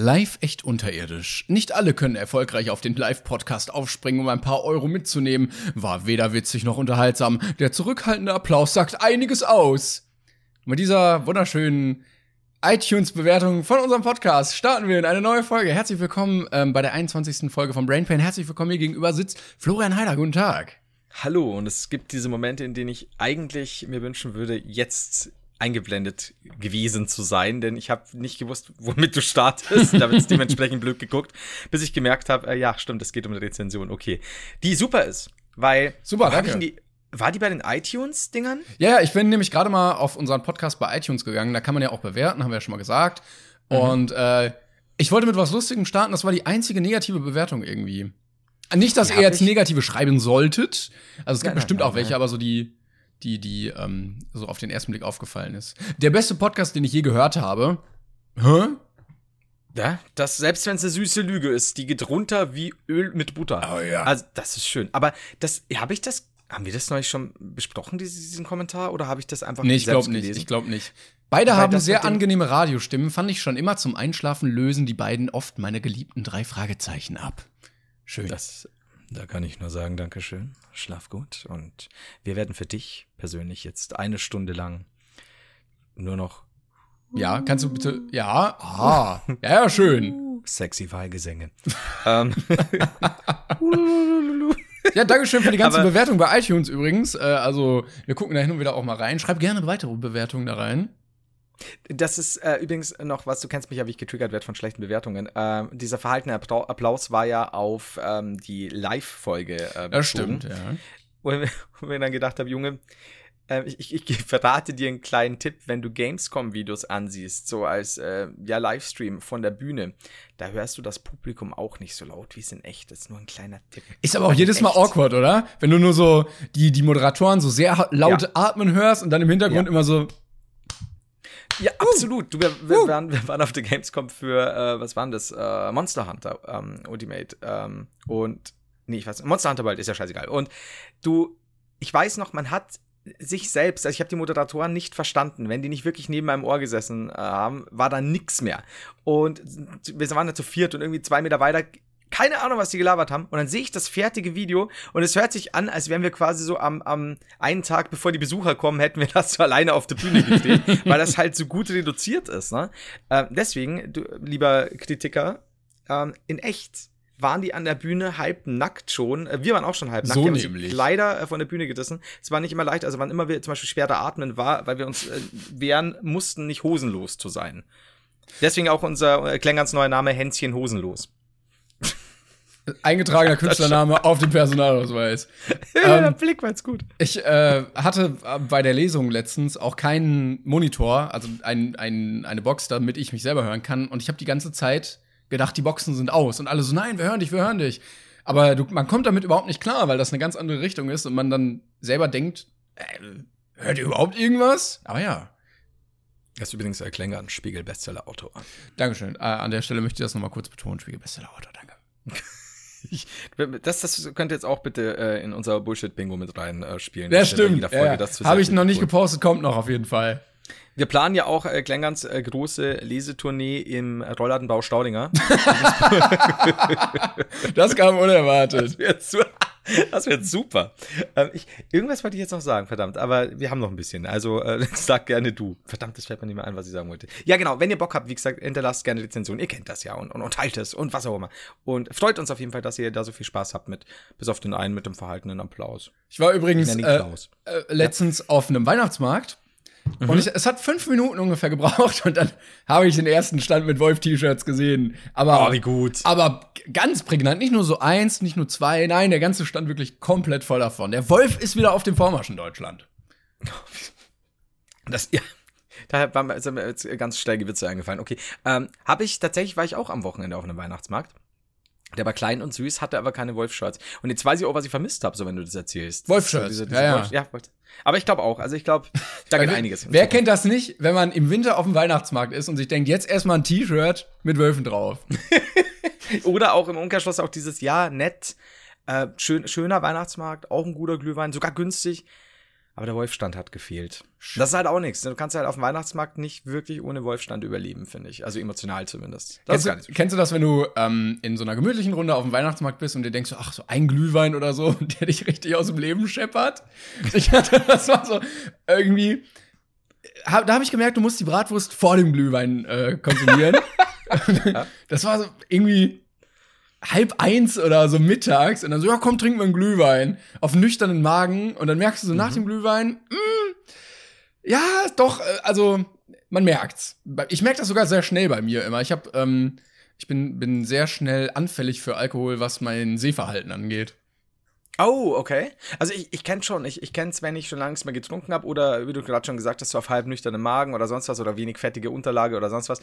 Live echt unterirdisch. Nicht alle können erfolgreich auf den Live-Podcast aufspringen, um ein paar Euro mitzunehmen. War weder witzig noch unterhaltsam. Der zurückhaltende Applaus sagt einiges aus. Mit dieser wunderschönen iTunes-Bewertung von unserem Podcast starten wir in eine neue Folge. Herzlich willkommen ähm, bei der 21. Folge von Brain Pain. Herzlich willkommen. Mir gegenüber sitzt Florian Heider. Guten Tag. Hallo, und es gibt diese Momente, in denen ich eigentlich mir wünschen würde, jetzt eingeblendet gewesen zu sein, denn ich habe nicht gewusst, womit du startest. da wird es dementsprechend blöd geguckt, bis ich gemerkt habe, äh, ja, stimmt, es geht um eine Rezension. Okay, die super ist, weil super, danke. Die, war die bei den iTunes-Dingern? Ja, ja, ich bin nämlich gerade mal auf unseren Podcast bei iTunes gegangen. Da kann man ja auch bewerten, haben wir ja schon mal gesagt. Mhm. Und äh, ich wollte mit was Lustigem starten. Das war die einzige negative Bewertung irgendwie. Nicht, dass ihr jetzt negative schreiben solltet. Also es gibt nein, bestimmt nein, nein, auch welche, aber so die die, die ähm, so auf den ersten Blick aufgefallen ist. Der beste Podcast, den ich je gehört habe. Hä? Ja, das, selbst wenn es eine süße Lüge ist, die geht runter wie Öl mit Butter. Oh ja. Also, das ist schön. Aber das, habe ich das, haben wir das neulich schon besprochen, diesen Kommentar, oder habe ich das einfach nee, ich glaube nicht, ich glaube nicht. Beide Weil haben sehr angenehme Radiostimmen, fand ich schon immer zum Einschlafen lösen die beiden oft meine geliebten drei Fragezeichen ab. Schön. Das da kann ich nur sagen, Dankeschön. Schlaf gut. Und wir werden für dich persönlich jetzt eine Stunde lang nur noch. Ja, kannst du bitte. Ja, ah, ja, ja, schön. Sexy Wahlgesänge. ähm. Ja, Dankeschön für die ganze Bewertung bei iTunes übrigens. Äh, also, wir gucken da hin und wieder auch mal rein. Schreib gerne weitere Bewertungen da rein. Das ist äh, übrigens noch was, du kennst mich ja, wie ich getriggert werde von schlechten Bewertungen. Äh, dieser verhaltene Applaus war ja auf ähm, die Live-Folge. Äh, das stimmt, ja. Und wir dann gedacht habe, Junge, äh, ich, ich, ich, verrate dir einen kleinen Tipp, wenn du Gamescom-Videos ansiehst, so als äh, ja, Livestream von der Bühne, da hörst du das Publikum auch nicht so laut wie es in echt. Das ist nur ein kleiner Tipp. Ist aber auch jedes Mal awkward, oder? Wenn du nur so die, die Moderatoren so sehr laut ja. atmen hörst und dann im Hintergrund ja. immer so ja, absolut. Du, wir, wir, waren, wir waren auf der Gamescom für, äh, was waren das? Äh, Monster Hunter ähm, Ultimate. Ähm, und, nee, ich weiß nicht, Monster Hunter World ist ja scheißegal. Und du, ich weiß noch, man hat sich selbst, also ich habe die Moderatoren nicht verstanden. Wenn die nicht wirklich neben meinem Ohr gesessen äh, haben, war da nix mehr. Und wir waren da zu viert und irgendwie zwei Meter weiter keine Ahnung, was die gelabert haben. Und dann sehe ich das fertige Video und es hört sich an, als wären wir quasi so am, am einen Tag, bevor die Besucher kommen, hätten wir das so alleine auf der Bühne gedreht, weil das halt so gut reduziert ist. Ne? Ähm, deswegen, du, lieber Kritiker, ähm, in echt waren die an der Bühne halb nackt schon. Äh, wir waren auch schon halb nackt. So nämlich. Leider äh, von der Bühne gerissen. Es war nicht immer leicht, also wann immer wir zum Beispiel schwerer atmen war, weil wir uns äh, wehren mussten, nicht hosenlos zu sein. Deswegen auch unser äh, Klängerns neuer Name Hänschen hosenlos. Eingetragener Künstlername auf dem Personalausweis. Ja, ähm, der Blick war jetzt gut. Ich äh, hatte bei der Lesung letztens auch keinen Monitor, also ein, ein, eine Box, damit ich mich selber hören kann. Und ich habe die ganze Zeit gedacht, die Boxen sind aus. Und alle so, nein, wir hören dich, wir hören dich. Aber du, man kommt damit überhaupt nicht klar, weil das eine ganz andere Richtung ist und man dann selber denkt, äh, hört ihr überhaupt irgendwas? Aber ja. Das ist übrigens ein Klänger, ein Spiegel-Bestseller-Autor. Dankeschön. Äh, an der Stelle möchte ich das nochmal kurz betonen. Spiegel-Bestseller-Autor, danke. Ich, das, das könnt ihr jetzt auch bitte äh, in unser Bullshit-Bingo mit rein äh, spielen. Ja, stimmt. Ja. Habe ich noch nicht gepostet, kommt noch auf jeden Fall. Wir planen ja auch äh, Klengans äh, große Lesetournee im Rollladenbau Staudinger. das kam unerwartet. Das Das wird super. Ähm, ich, irgendwas wollte ich jetzt noch sagen, verdammt, aber wir haben noch ein bisschen. Also äh, sag gerne du. Verdammt, das fällt mir nicht mehr ein, was ich sagen wollte. Ja, genau, wenn ihr Bock habt, wie gesagt, hinterlasst gerne Rezension. Ihr kennt das ja und, und, und teilt es und was auch immer. Und freut uns auf jeden Fall, dass ihr da so viel Spaß habt mit, bis auf den einen mit dem verhaltenen Applaus. Ich war übrigens äh, äh, letztens ja. auf einem Weihnachtsmarkt Mhm. Und ich, es hat fünf Minuten ungefähr gebraucht und dann habe ich den ersten Stand mit Wolf-T-Shirts gesehen. Aber, oh, wie gut. Aber ganz prägnant. Nicht nur so eins, nicht nur zwei. Nein, der ganze Stand wirklich komplett voll davon. Der Wolf ist wieder auf dem Vormarsch in Deutschland. Das, ja. Da waren mir jetzt ganz schnell Witze eingefallen. Okay. Ähm, habe ich tatsächlich, war ich auch am Wochenende auf einem Weihnachtsmarkt. Der war klein und süß, hatte aber keine Wolf-Shirts. Und jetzt weiß ich auch, was ich vermisst habe, so wenn du das erzählst. Wolf-Shirts. So ja, ja. Wolf ja, aber ich glaube auch. Also ich glaube, da geht einiges. Wer kennt das nicht, wenn man im Winter auf dem Weihnachtsmarkt ist und sich denkt, jetzt erstmal ein T-Shirt mit Wölfen drauf? Oder auch im Umkehrschluss auch dieses Jahr nett, äh, schön, schöner Weihnachtsmarkt, auch ein guter Glühwein, sogar günstig. Aber der Wolfstand hat gefehlt. Das ist halt auch nichts. Du kannst halt auf dem Weihnachtsmarkt nicht wirklich ohne Wolfstand überleben, finde ich. Also emotional zumindest. Das kennst, du, kennst du das, wenn du ähm, in so einer gemütlichen Runde auf dem Weihnachtsmarkt bist und dir denkst, ach, so ein Glühwein oder so, der dich richtig aus dem Leben scheppert? Ich hatte, das war so irgendwie. Hab, da habe ich gemerkt, du musst die Bratwurst vor dem Glühwein äh, konsumieren. das war so irgendwie halb eins oder so mittags und dann so, ja, komm, trink mal einen Glühwein. Auf nüchternen Magen und dann merkst du so mhm. nach dem Glühwein, mh, mm, ja, doch, äh, also man merkt's. Ich merke das sogar sehr schnell bei mir immer. Ich habe, ähm, ich bin, bin sehr schnell anfällig für Alkohol, was mein Sehverhalten angeht. Oh, okay. Also ich, ich kenne schon, ich, ich kenne es, wenn ich schon lange nichts mehr getrunken habe oder wie du gerade schon gesagt hast, so auf halb nüchternen Magen oder sonst was oder wenig fettige Unterlage oder sonst was.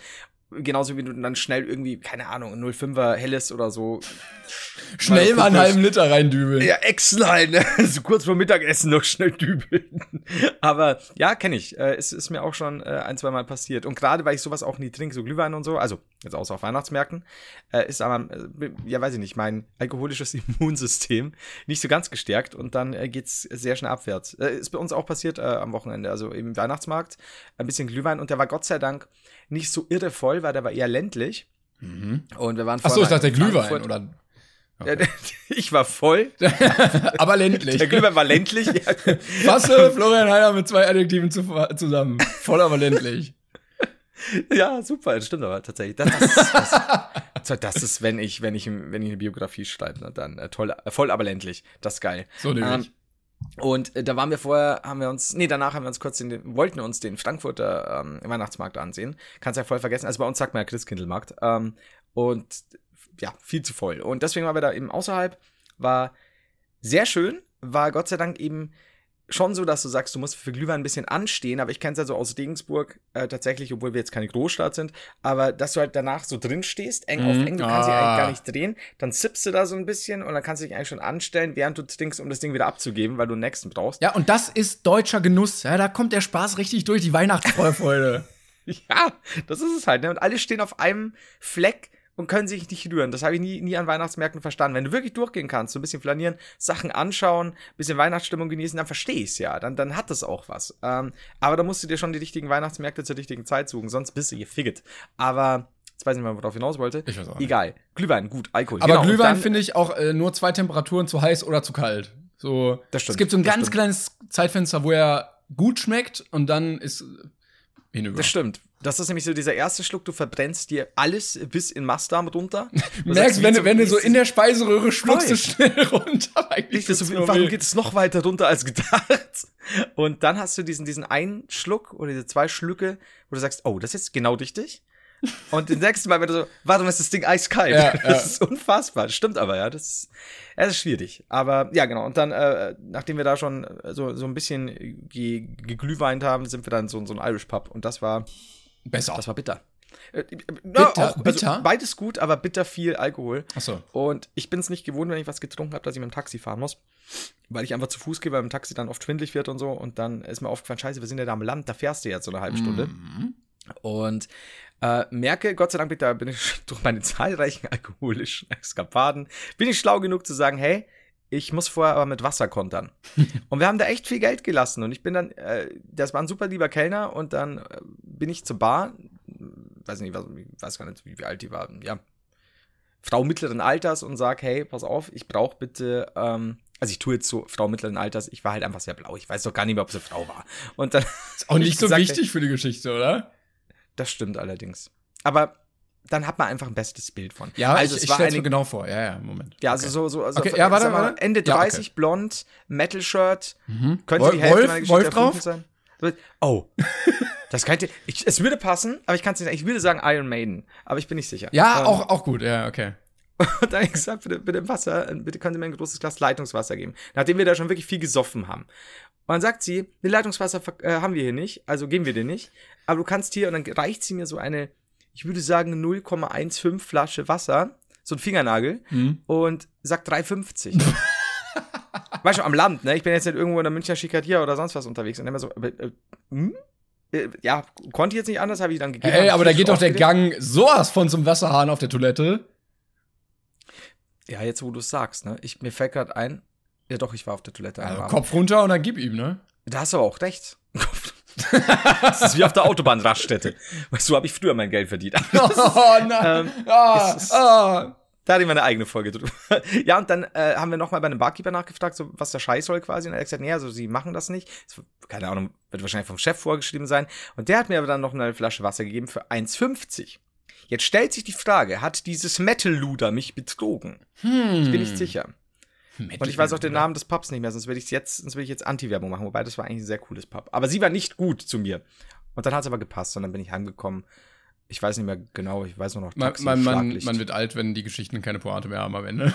Genauso wie du dann schnell irgendwie, keine Ahnung, 05er Helles oder so. Schnell mal einen halben Liter reindübeln. Ja, extra, ne? so kurz vor Mittagessen noch schnell dübeln. Aber ja, kenne ich. Äh, es ist mir auch schon äh, ein, zwei Mal passiert. Und gerade weil ich sowas auch nie trinke, so Glühwein und so, also jetzt außer auf Weihnachtsmärkten, äh, ist aber, äh, ja weiß ich nicht, mein alkoholisches Immunsystem nicht so ganz gestärkt und dann äh, geht's sehr schnell abwärts. Äh, ist bei uns auch passiert äh, am Wochenende, also im Weihnachtsmarkt, ein bisschen Glühwein und der war Gott sei Dank nicht so irre voll, weil der war eher ländlich. Mhm. Und wir waren Achso, ich dachte der Glühwein, oder? Okay. Ich war voll. Aber ländlich. Der Glühwein war ländlich. Fasse Florian Heiler mit zwei Adjektiven zusammen. Voll, aber ländlich. Ja, super, das stimmt aber tatsächlich. Das, das, das, das, ist, wenn ich, wenn ich, wenn ich eine Biografie schreibe, ne, dann äh, toll, äh, voll, aber ländlich. Das ist geil. So nämlich. Ähm, und äh, da waren wir vorher, haben wir uns, nee, danach haben wir uns kurz den, wollten uns den Frankfurter ähm, Weihnachtsmarkt ansehen. Kannst ja voll vergessen. Also bei uns sagt man ja Christkindlmarkt. Ähm, und ja, viel zu voll. Und deswegen waren wir da eben außerhalb. War sehr schön, war Gott sei Dank eben schon so, dass du sagst, du musst für Glühwein ein bisschen anstehen, aber ich kenne es ja so aus Regensburg äh, tatsächlich, obwohl wir jetzt keine Großstadt sind, aber dass du halt danach so drin stehst, eng mhm. auf eng, du kannst ah. dich eigentlich gar nicht drehen, dann zippst du da so ein bisschen und dann kannst du dich eigentlich schon anstellen, während du trinkst, um das Ding wieder abzugeben, weil du einen nächsten brauchst. Ja, und das ist deutscher Genuss, ja, da kommt der Spaß richtig durch die Weihnachtsfreude. ja, das ist es halt, ne? Und alle stehen auf einem Fleck und können sich nicht rühren. Das habe ich nie, nie an Weihnachtsmärkten verstanden. Wenn du wirklich durchgehen kannst, so ein bisschen flanieren, Sachen anschauen, bisschen Weihnachtsstimmung genießen, dann verstehe ich es ja. Dann, dann hat das auch was. Ähm, aber da musst du dir schon die richtigen Weihnachtsmärkte zur richtigen Zeit suchen, sonst bist du gefigget. Aber Jetzt weiß ich nicht mehr, worauf ich hinaus wollte. Ich weiß auch nicht. Egal. Glühwein, gut, Alkohol. Aber genau, Glühwein finde ich auch äh, nur zwei Temperaturen zu heiß oder zu kalt. So, das stimmt, es gibt so ein ganz stimmt. kleines Zeitfenster, wo er gut schmeckt und dann ist hinüber. Das stimmt. Das ist nämlich so dieser erste Schluck, du verbrennst dir alles bis in Mastdarm runter. Du merkst, wenn, du, wenn du so in der Speiseröhre schluckst, du schnell runter. Eigentlich so, warum geht es noch weiter runter als gedacht? Und dann hast du diesen, diesen einen Schluck oder diese zwei Schlücke, wo du sagst, oh, das ist jetzt genau richtig. Und den nächsten Mal, wenn du so, warum ist das Ding eiskalt? Ja, das ja. ist unfassbar. Stimmt aber, ja. Das ist, das ist schwierig. Aber ja, genau. Und dann, äh, nachdem wir da schon so, so ein bisschen geglühweint haben, sind wir dann so, so ein Irish Pub. Und das war besser. Das war bitter. Äh, bitter, auch, also bitter? Beides gut, aber bitter viel Alkohol. Ach so. Und ich bin es nicht gewohnt, wenn ich was getrunken habe, dass ich mit dem Taxi fahren muss. Weil ich einfach zu Fuß gehe, weil im Taxi dann oft schwindlig wird und so. Und dann ist mir aufgefallen, scheiße, wir sind ja da am Land, da fährst du jetzt so eine halbe Stunde. Mhm. Und äh, merke, Gott sei Dank bin, da bin ich durch meine zahlreichen alkoholischen Eskapaden, bin ich schlau genug zu sagen, hey, ich muss vorher aber mit Wasser kontern. und wir haben da echt viel Geld gelassen. Und ich bin dann, äh, das war ein super lieber Kellner und dann äh, bin ich zur Bar, weiß nicht, was, ich weiß gar nicht, wie, wie alt die war, ja, Frau mittleren Alters und sag, hey, pass auf, ich brauche bitte, ähm, also ich tue jetzt so Frau mittleren Alters, ich war halt einfach sehr blau. Ich weiß doch gar nicht mehr, ob sie Frau war. Und dann ist auch nicht so gesagt, wichtig für die Geschichte, oder? Das stimmt allerdings. Aber dann hat man einfach ein bestes Bild von. Ja, also ich, es war eine, genau vor. Ja, ja, Moment. Ja, also okay. so so also okay, ja, warte, mal, Ende 30 ja, okay. blond, Metal Shirt. Mhm. Könnte Wolf, die Hälfte Wolf, meiner Geschichte Wolf drauf? sein. Oh. das könnte ich, es würde passen, aber ich kann es nicht. Ich würde sagen Iron Maiden, aber ich bin nicht sicher. Ja, ähm, auch auch gut. Ja, okay. Und dann habe ich gesagt, bitte, bitte Wasser, bitte können Sie mir ein großes Glas Leitungswasser geben. Nachdem wir da schon wirklich viel gesoffen haben. Und dann sagt sie, Leitungswasser äh, haben wir hier nicht, also geben wir dir nicht. Aber du kannst hier, und dann reicht sie mir so eine, ich würde sagen 0,15 Flasche Wasser, so ein Fingernagel, mhm. und sagt 3,50. weißt du, am Land, ne? Ich bin jetzt nicht irgendwo in der Münchner Schicadier oder sonst was unterwegs. Und immer so, äh, äh, hm? äh, ja, konnte ich jetzt nicht anders, habe ich dann gegeben. Ey, aber da geht doch der Gang sowas von zum Wasserhahn auf der Toilette. Ja, jetzt wo du es sagst, ne? Ich, mir fällt gerade ein, ja doch, ich war auf der Toilette. Also, Kopf runter und dann gib ihm, ne? Da hast du aber auch recht. Das ist wie auf der Autobahnraststätte. So habe ich früher mein Geld verdient. oh nein. Ähm, ah, ist- ah. Da hatte ich meine eigene Folge drüber. ja, und dann äh, haben wir nochmal bei einem Barkeeper nachgefragt, so, was der Scheiß soll quasi. Und er hat gesagt, nee, also sie machen das nicht. Das, keine Ahnung, wird wahrscheinlich vom Chef vorgeschrieben sein. Und der hat mir aber dann noch eine Flasche Wasser gegeben für 1,50. Jetzt stellt sich die Frage, hat dieses Metal-Luder mich betrogen? Hm. Ich bin nicht sicher. Und ich weiß auch den Namen des Pubs nicht mehr, sonst würde ich jetzt, sonst würde ich jetzt Anti-Werbung machen, wobei das war eigentlich ein sehr cooles Pub. Aber sie war nicht gut zu mir. Und dann hat es aber gepasst und dann bin ich heimgekommen. Ich weiß nicht mehr genau, ich weiß nur noch Taxi, man, man, man wird alt, wenn die Geschichten keine Pointe mehr haben am Ende.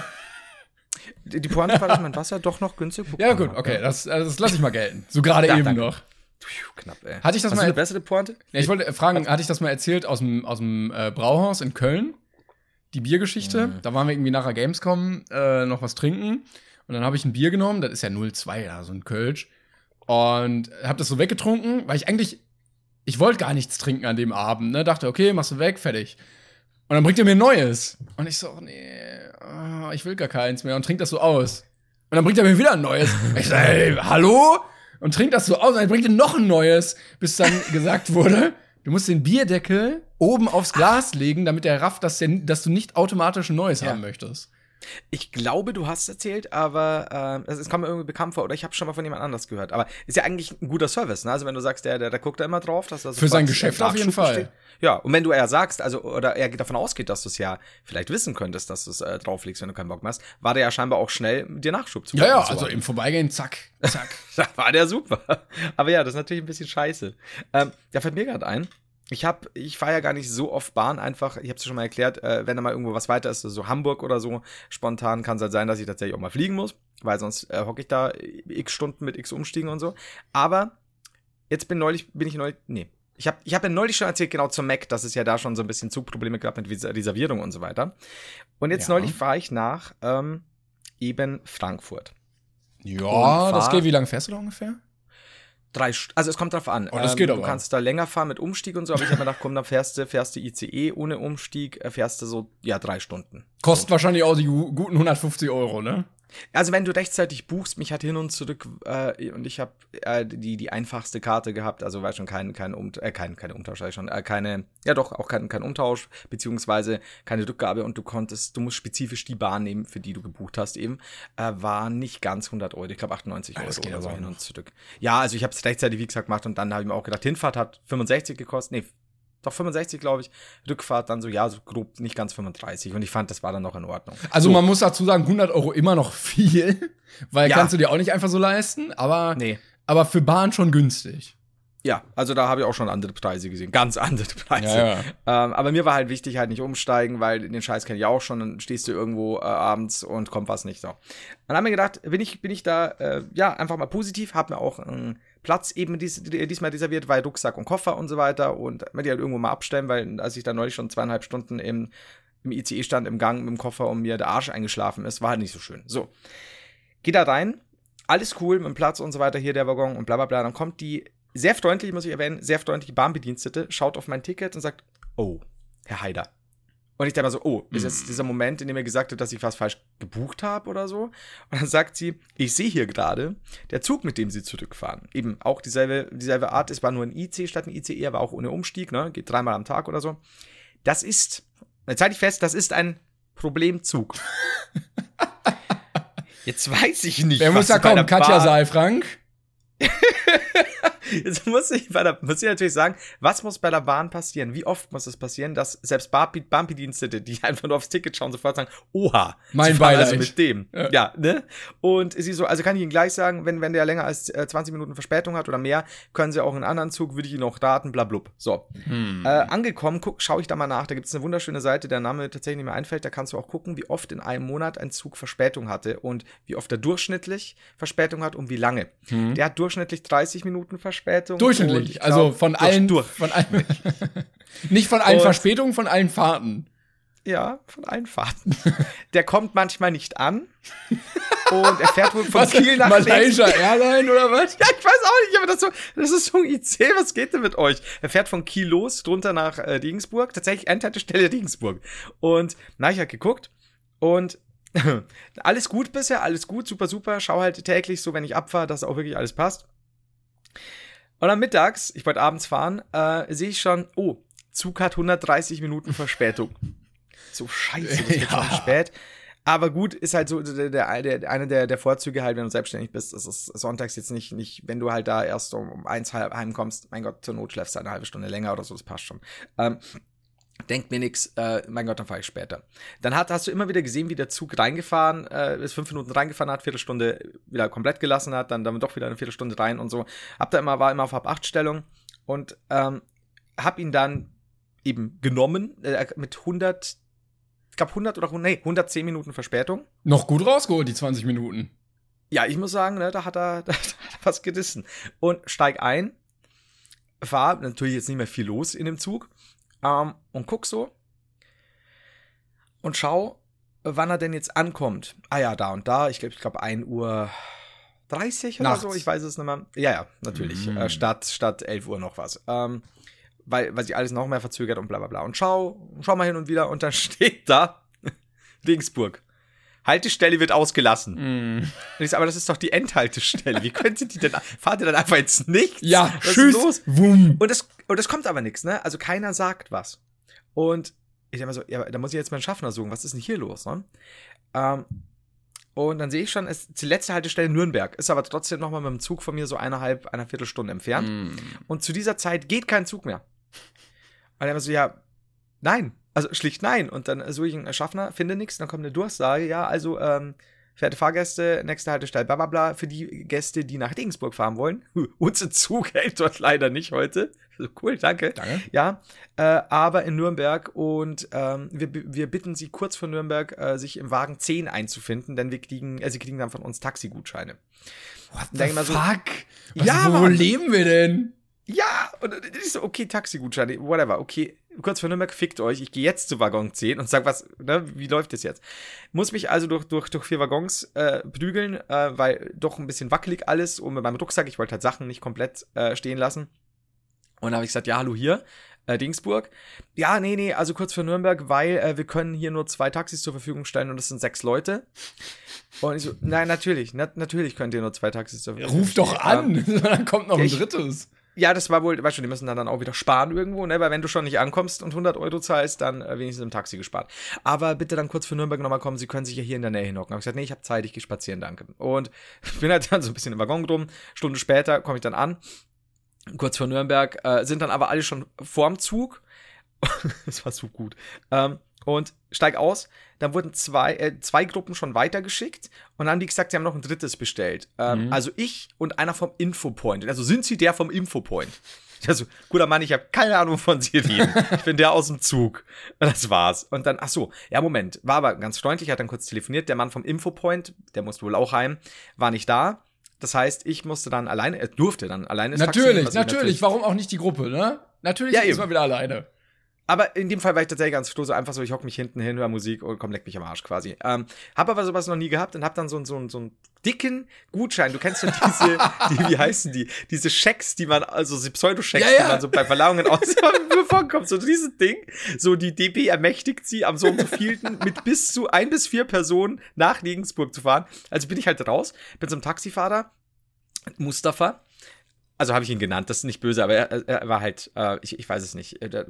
Die Pointe war, dass mein Wasser doch noch günstig bekommen Ja, gut, okay, das, also das lasse ich mal gelten. So gerade Ja, eben danke. noch. Pfiuh, knapp, ey. Hatte ich das Hast mal eine bessere Pointe? Ja, ich wollte fragen, hatte ich das mal erzählt aus dem, aus dem äh, Brauhaus in Köln? Die Biergeschichte. Mhm. Da waren wir irgendwie nachher Gamescom äh, noch was trinken. Und dann habe ich ein Bier genommen, das ist ja 0,2, ja, so ein Kölsch. Und habe das so weggetrunken, weil ich eigentlich, ich wollte gar nichts trinken an dem Abend. Ne? Dachte, okay, machst du weg, fertig. Und dann bringt er mir ein neues. Und ich so, oh, nee, ah, ich will gar keins mehr. Und trink das so aus. Und dann bringt er mir wieder ein neues. Ich so, ey, hallo? Und trink das so aus. Und dann bringt er noch ein neues, bis dann gesagt wurde, du musst den Bierdeckel oben aufs Glas legen, damit er rafft, dass, der, dass du nicht automatisch ein neues Ja. haben möchtest. Ich glaube, du hast erzählt, aber äh, es, kam mir irgendwie bekannt vor oder ich habe schon mal von jemand anders gehört. Aber ist ja eigentlich ein guter Service, ne? Also wenn du sagst, der, der, der guckt da immer drauf, dass das Für sein Geschäft auf jeden Fall. Ja, und wenn du eher sagst, also oder er davon ausgeht, dass du es ja vielleicht wissen könntest, dass du es äh, drauflegst, wenn du keinen Bock mehr hast, war der ja scheinbar auch schnell, dir Nachschub zu Ja, ja, also im Vorbeigehen, zack, zack. Da war der super. Aber ja, das ist natürlich ein bisschen scheiße. Ähm, da fällt mir gerade ein. Ich hab, ich fahre ja gar nicht so oft Bahn einfach. Ich habe es schon mal erklärt, äh, wenn da mal irgendwo was weiter ist, so Hamburg oder so, spontan kann es halt sein, dass ich tatsächlich auch mal fliegen muss, weil sonst äh, hocke ich da x Stunden mit x Umstiegen und so. Aber jetzt bin neulich, bin ich neulich, nee. Ich habe ich hab ja neulich schon erzählt, genau zum Mac, dass es ja da schon so ein bisschen Zugprobleme gab mit Reservierung und so weiter. Und jetzt Ja. neulich fahre ich nach ähm, eben Frankfurt. Ja, das geht. Wie lange fährst du da ungefähr? Drei, also es kommt drauf an. Oh, das geht du aber. kannst da länger fahren mit Umstieg und so, aber ich habe mir gedacht, komm, dann fährst du, fährst du ICE ohne Umstieg, äh, fährst du so, ja, drei Stunden. Kostet wahrscheinlich auch die gu- guten 150 Euro, ne? Also wenn du rechtzeitig buchst, mich hat hin und zurück äh, und ich habe äh, die die einfachste Karte gehabt, also war schon kein kein um, äh, kein keine Umtausch, ich schon, äh, keine ja doch auch kein kein Umtausch beziehungsweise keine Rückgabe und du konntest, du musst spezifisch die Bahn nehmen, für die du gebucht hast eben, äh, war nicht ganz 100 Euro, ich glaube 98 Ah, Euro oder so hin und zurück. Ja, also ich habe es rechtzeitig wie gesagt gemacht und dann habe ich mir auch gedacht, Hinfahrt hat 65 gekostet, nee doch 65, glaube ich. Rückfahrt dann so, ja, so grob nicht ganz 35. Und ich fand, das war dann noch in Ordnung. Also so, man muss dazu sagen, 100 Euro immer noch viel, weil Ja. kannst du dir auch nicht einfach so leisten, aber, Nee. aber für Bahn schon günstig. Ja, also da habe ich auch schon andere Preise gesehen. Ganz andere Preise. Ja, ja. Ähm, aber mir war halt wichtig, halt nicht umsteigen, weil den Scheiß kenne ich auch schon. Dann stehst du irgendwo äh, abends und kommt was nicht so. Dann haben wir gedacht, bin ich, bin ich da, äh, ja, einfach mal positiv, hab mir auch einen Platz eben dies, diesmal reserviert, weil Rucksack und Koffer und so weiter und mir die halt irgendwo mal abstellen, weil als ich da neulich schon zweieinhalb Stunden im, im ICE stand, im Gang mit dem Koffer und mir der Arsch eingeschlafen ist, war halt nicht so schön. So. Geh da rein, alles cool mit dem Platz und so weiter, hier der Waggon und bla bla bla. Dann kommt die sehr freundlich, muss ich erwähnen, sehr freundliche Bahnbedienstete, schaut auf mein Ticket und sagt, oh, Herr Haider. Und ich dachte mal so, oh, ist jetzt dieser Moment, in dem er gesagt hat, dass ich was falsch gebucht habe oder so? Und dann sagt sie, ich sehe hier gerade, der Zug, mit dem Sie zurückfahren, eben auch dieselbe, dieselbe Art, es war nur ein IC statt ein ICE, aber auch ohne Umstieg, ne? geht dreimal am Tag oder so. Das ist, jetzt halte ich fest, das ist ein Problemzug. Jetzt weiß ich nicht, Wer muss da kommen? Katja Saalfrank? Jetzt muss ich, bei der, muss ich natürlich sagen, was muss bei der Bahn passieren? Wie oft muss es passieren, dass selbst Bahnbedienstete, die einfach nur aufs Ticket schauen, sofort sagen, oha, Mein also Beileid. mit dem. Ja. Ja. ne? Und sie so, also kann ich Ihnen gleich sagen, wenn, wenn der länger als äh, 20 Minuten Verspätung hat oder mehr, können Sie auch einen anderen Zug, würde ich Ihnen auch raten, bla blub. So. Hm. Äh, angekommen, guck, schaue ich da mal nach. Da gibt es eine wunderschöne Seite, der Name tatsächlich nicht mehr einfällt. Da kannst du auch gucken, wie oft in einem Monat ein Zug Verspätung hatte und wie oft er durchschnittlich Verspätung hat und wie lange. Der hat durchschnittlich 30 Minuten Verspätung. und Durchschnittlich, ich also glaub, von durch- allen, Durch. von allen, nicht von allen Und- Verspätungen, von allen Fahrten. Ja, von allen Fahrten. Der kommt manchmal nicht an. Und er fährt wohl von Was, Kiel nach Malaysia Airline oder was? Ja, ich weiß auch nicht, aber das, so, das ist so ein IC, was geht denn mit euch? Er fährt von Kiel los, drunter nach äh, Regensburg, tatsächlich Endhaltestelle Regensburg. Und na, ich hab geguckt und alles gut bisher, alles gut, super, super. Schau halt täglich so, wenn ich abfahre, dass auch wirklich alles passt. Und dann mittags, ich wollte abends fahren, äh, sehe ich schon, oh, Zug hat 130 Minuten Verspätung. So scheiße, das wird ja. schon spät. Aber gut, ist halt so der, der, der, eine der, der Vorzüge halt, wenn du selbstständig bist, ist es sonntags jetzt nicht, nicht, wenn du halt da erst um, um eins halb heimkommst, mein Gott, zur Not schläfst du eine halbe Stunde länger oder so, das passt schon. Ähm, denkt mir nix, äh, mein Gott, dann fahre ich später. Dann hat, hast du immer wieder gesehen, wie der Zug reingefahren, äh, ist fünf Minuten reingefahren hat, Viertelstunde wieder komplett gelassen hat, dann, dann doch wieder eine Viertelstunde rein und so. Hab da immer, war immer auf Hab 8 Stellung und ähm, hab ihn dann eben genommen äh, mit 100 ich glaube 100 oder nee, 110 Minuten Verspätung. Noch gut rausgeholt, die 20 Minuten. Ja, ich muss sagen, ne, da, hat er, da hat er was gedissen. Und steig ein, war natürlich jetzt nicht mehr viel los in dem Zug ähm, und guck so und schau, wann er denn jetzt ankommt. Ah ja, da und da, ich glaube, ich glaube 1 Uhr 30 oder Nachts. so, ich weiß es nicht mehr. Ja, ja, natürlich, mm. äh, statt, statt 11 Uhr noch was. Ähm, weil, weil sich alles noch mehr verzögert und bla bla bla. Und schau, schau mal hin und wieder und dann steht da Dingsburg. Haltestelle wird ausgelassen. Mm. Und ich sag, aber das ist doch die Endhaltestelle. Wie könnte die denn, fahrt ihr dann einfach ins Nichts? Ja, was tschüss. los? Wum. Und das, und das kommt aber nichts, ne? Also keiner sagt was. Und ich denke mal so, ja, da muss ich jetzt meinen Schaffner suchen. Was ist denn hier los, ne? Ähm, und dann sehe ich schon, es ist die letzte Haltestelle Nürnberg, ist aber trotzdem nochmal mit dem Zug von mir so eineinhalb, einer Viertelstunde entfernt. Mm. Und zu dieser Zeit geht kein Zug mehr. Und er war so, ja, nein. Also schlicht nein. Und dann suche ich einen Schaffner, finde nichts, dann kommt eine Durchsage, ja, also, ähm, verehrte Fahrgäste, nächste Haltestelle, bla bla bla, für die Gäste, die nach Regensburg fahren wollen. Unser Zug hält dort leider nicht heute. Cool, danke. Danke. Ja, äh, aber in Nürnberg und ähm, wir, wir bitten Sie kurz vor Nürnberg, äh, sich im Wagen 10 einzufinden, denn wir kriegen, äh, Sie kriegen dann von uns Taxigutscheine. What the fuck? So, Was, ja, wo Mann. leben wir denn? ja, und ich so, okay, Taxigutschein, whatever, okay, kurz vor Nürnberg, fickt euch, ich gehe jetzt zu Waggon 10 und sag, was, ne, wie läuft das jetzt? Muss mich also durch, durch, durch vier Waggons äh, prügeln, äh, weil doch ein bisschen wackelig alles und mit meinem Rucksack, ich wollte halt Sachen nicht komplett äh, stehen lassen. Und dann habe ich gesagt, ja, hallo hier, äh, Dingsburg. Ja, nee, nee, also kurz vor Nürnberg, weil äh, wir können hier nur zwei Taxis zur Verfügung stellen und das sind sechs Leute. Und ich so, nein, natürlich, na, natürlich könnt ihr nur zwei Taxis zur Verfügung stellen. Ruf doch an, ähm, dann kommt noch ein drittes. Ja, das war wohl, weißt du, die müssen dann, auch wieder sparen irgendwo, ne? Weil wenn du schon nicht ankommst und 100 Euro zahlst, dann äh, wenigstens im Taxi gespart. Aber bitte dann kurz für Nürnberg nochmal kommen, sie können sich ja hier in der Nähe hinhocken. Hab ich gesagt, nee, ich habe Zeit, ich gehe spazieren, danke. Und bin halt dann so ein bisschen im Waggon drum. Stunde später komme ich dann an, kurz vor Nürnberg, äh, sind dann aber alle schon vorm Zug. das war so gut. Ähm, und steig aus. Dann wurden zwei, äh, zwei Gruppen schon weitergeschickt und dann haben die gesagt, sie haben noch ein drittes bestellt. Ähm, mhm. Also ich und einer vom Infopoint. Also sind sie der vom Infopoint? Also, guter Mann, ich habe keine Ahnung, von sie reden. ich bin der aus dem Zug. Das war's. Und dann, ach so, ja, Moment. War aber ganz freundlich, hat dann kurz telefoniert. Der Mann vom Infopoint, der musste wohl auch heim, war nicht da. Das heißt, ich musste dann alleine, er durfte dann alleine. Natürlich, natürlich, natürlich. Warum auch nicht die Gruppe, ne? Natürlich ja, ist man wieder alleine. Aber in dem Fall war ich tatsächlich ganz so einfach so, ich hocke mich hinten hin, höre Musik und komm, leck mich am Arsch quasi. Ähm, hab aber sowas noch nie gehabt und hab dann so, so, so einen dicken Gutschein. Du kennst ja diese, die, wie heißen die? Diese Schecks, die man, also die Pseudo-Schecks, ja, ja. die man so bei Verleihungen aus vorkommt. So dieses Ding. So die DB ermächtigt sie, am so und so vielten mit bis zu ein bis vier Personen nach Regensburg zu fahren. Also bin ich halt raus, bin zum Taxifahrer, Mustafa also habe ich ihn genannt, das ist nicht böse, aber er, er war halt, äh, ich, ich weiß es nicht, äh, der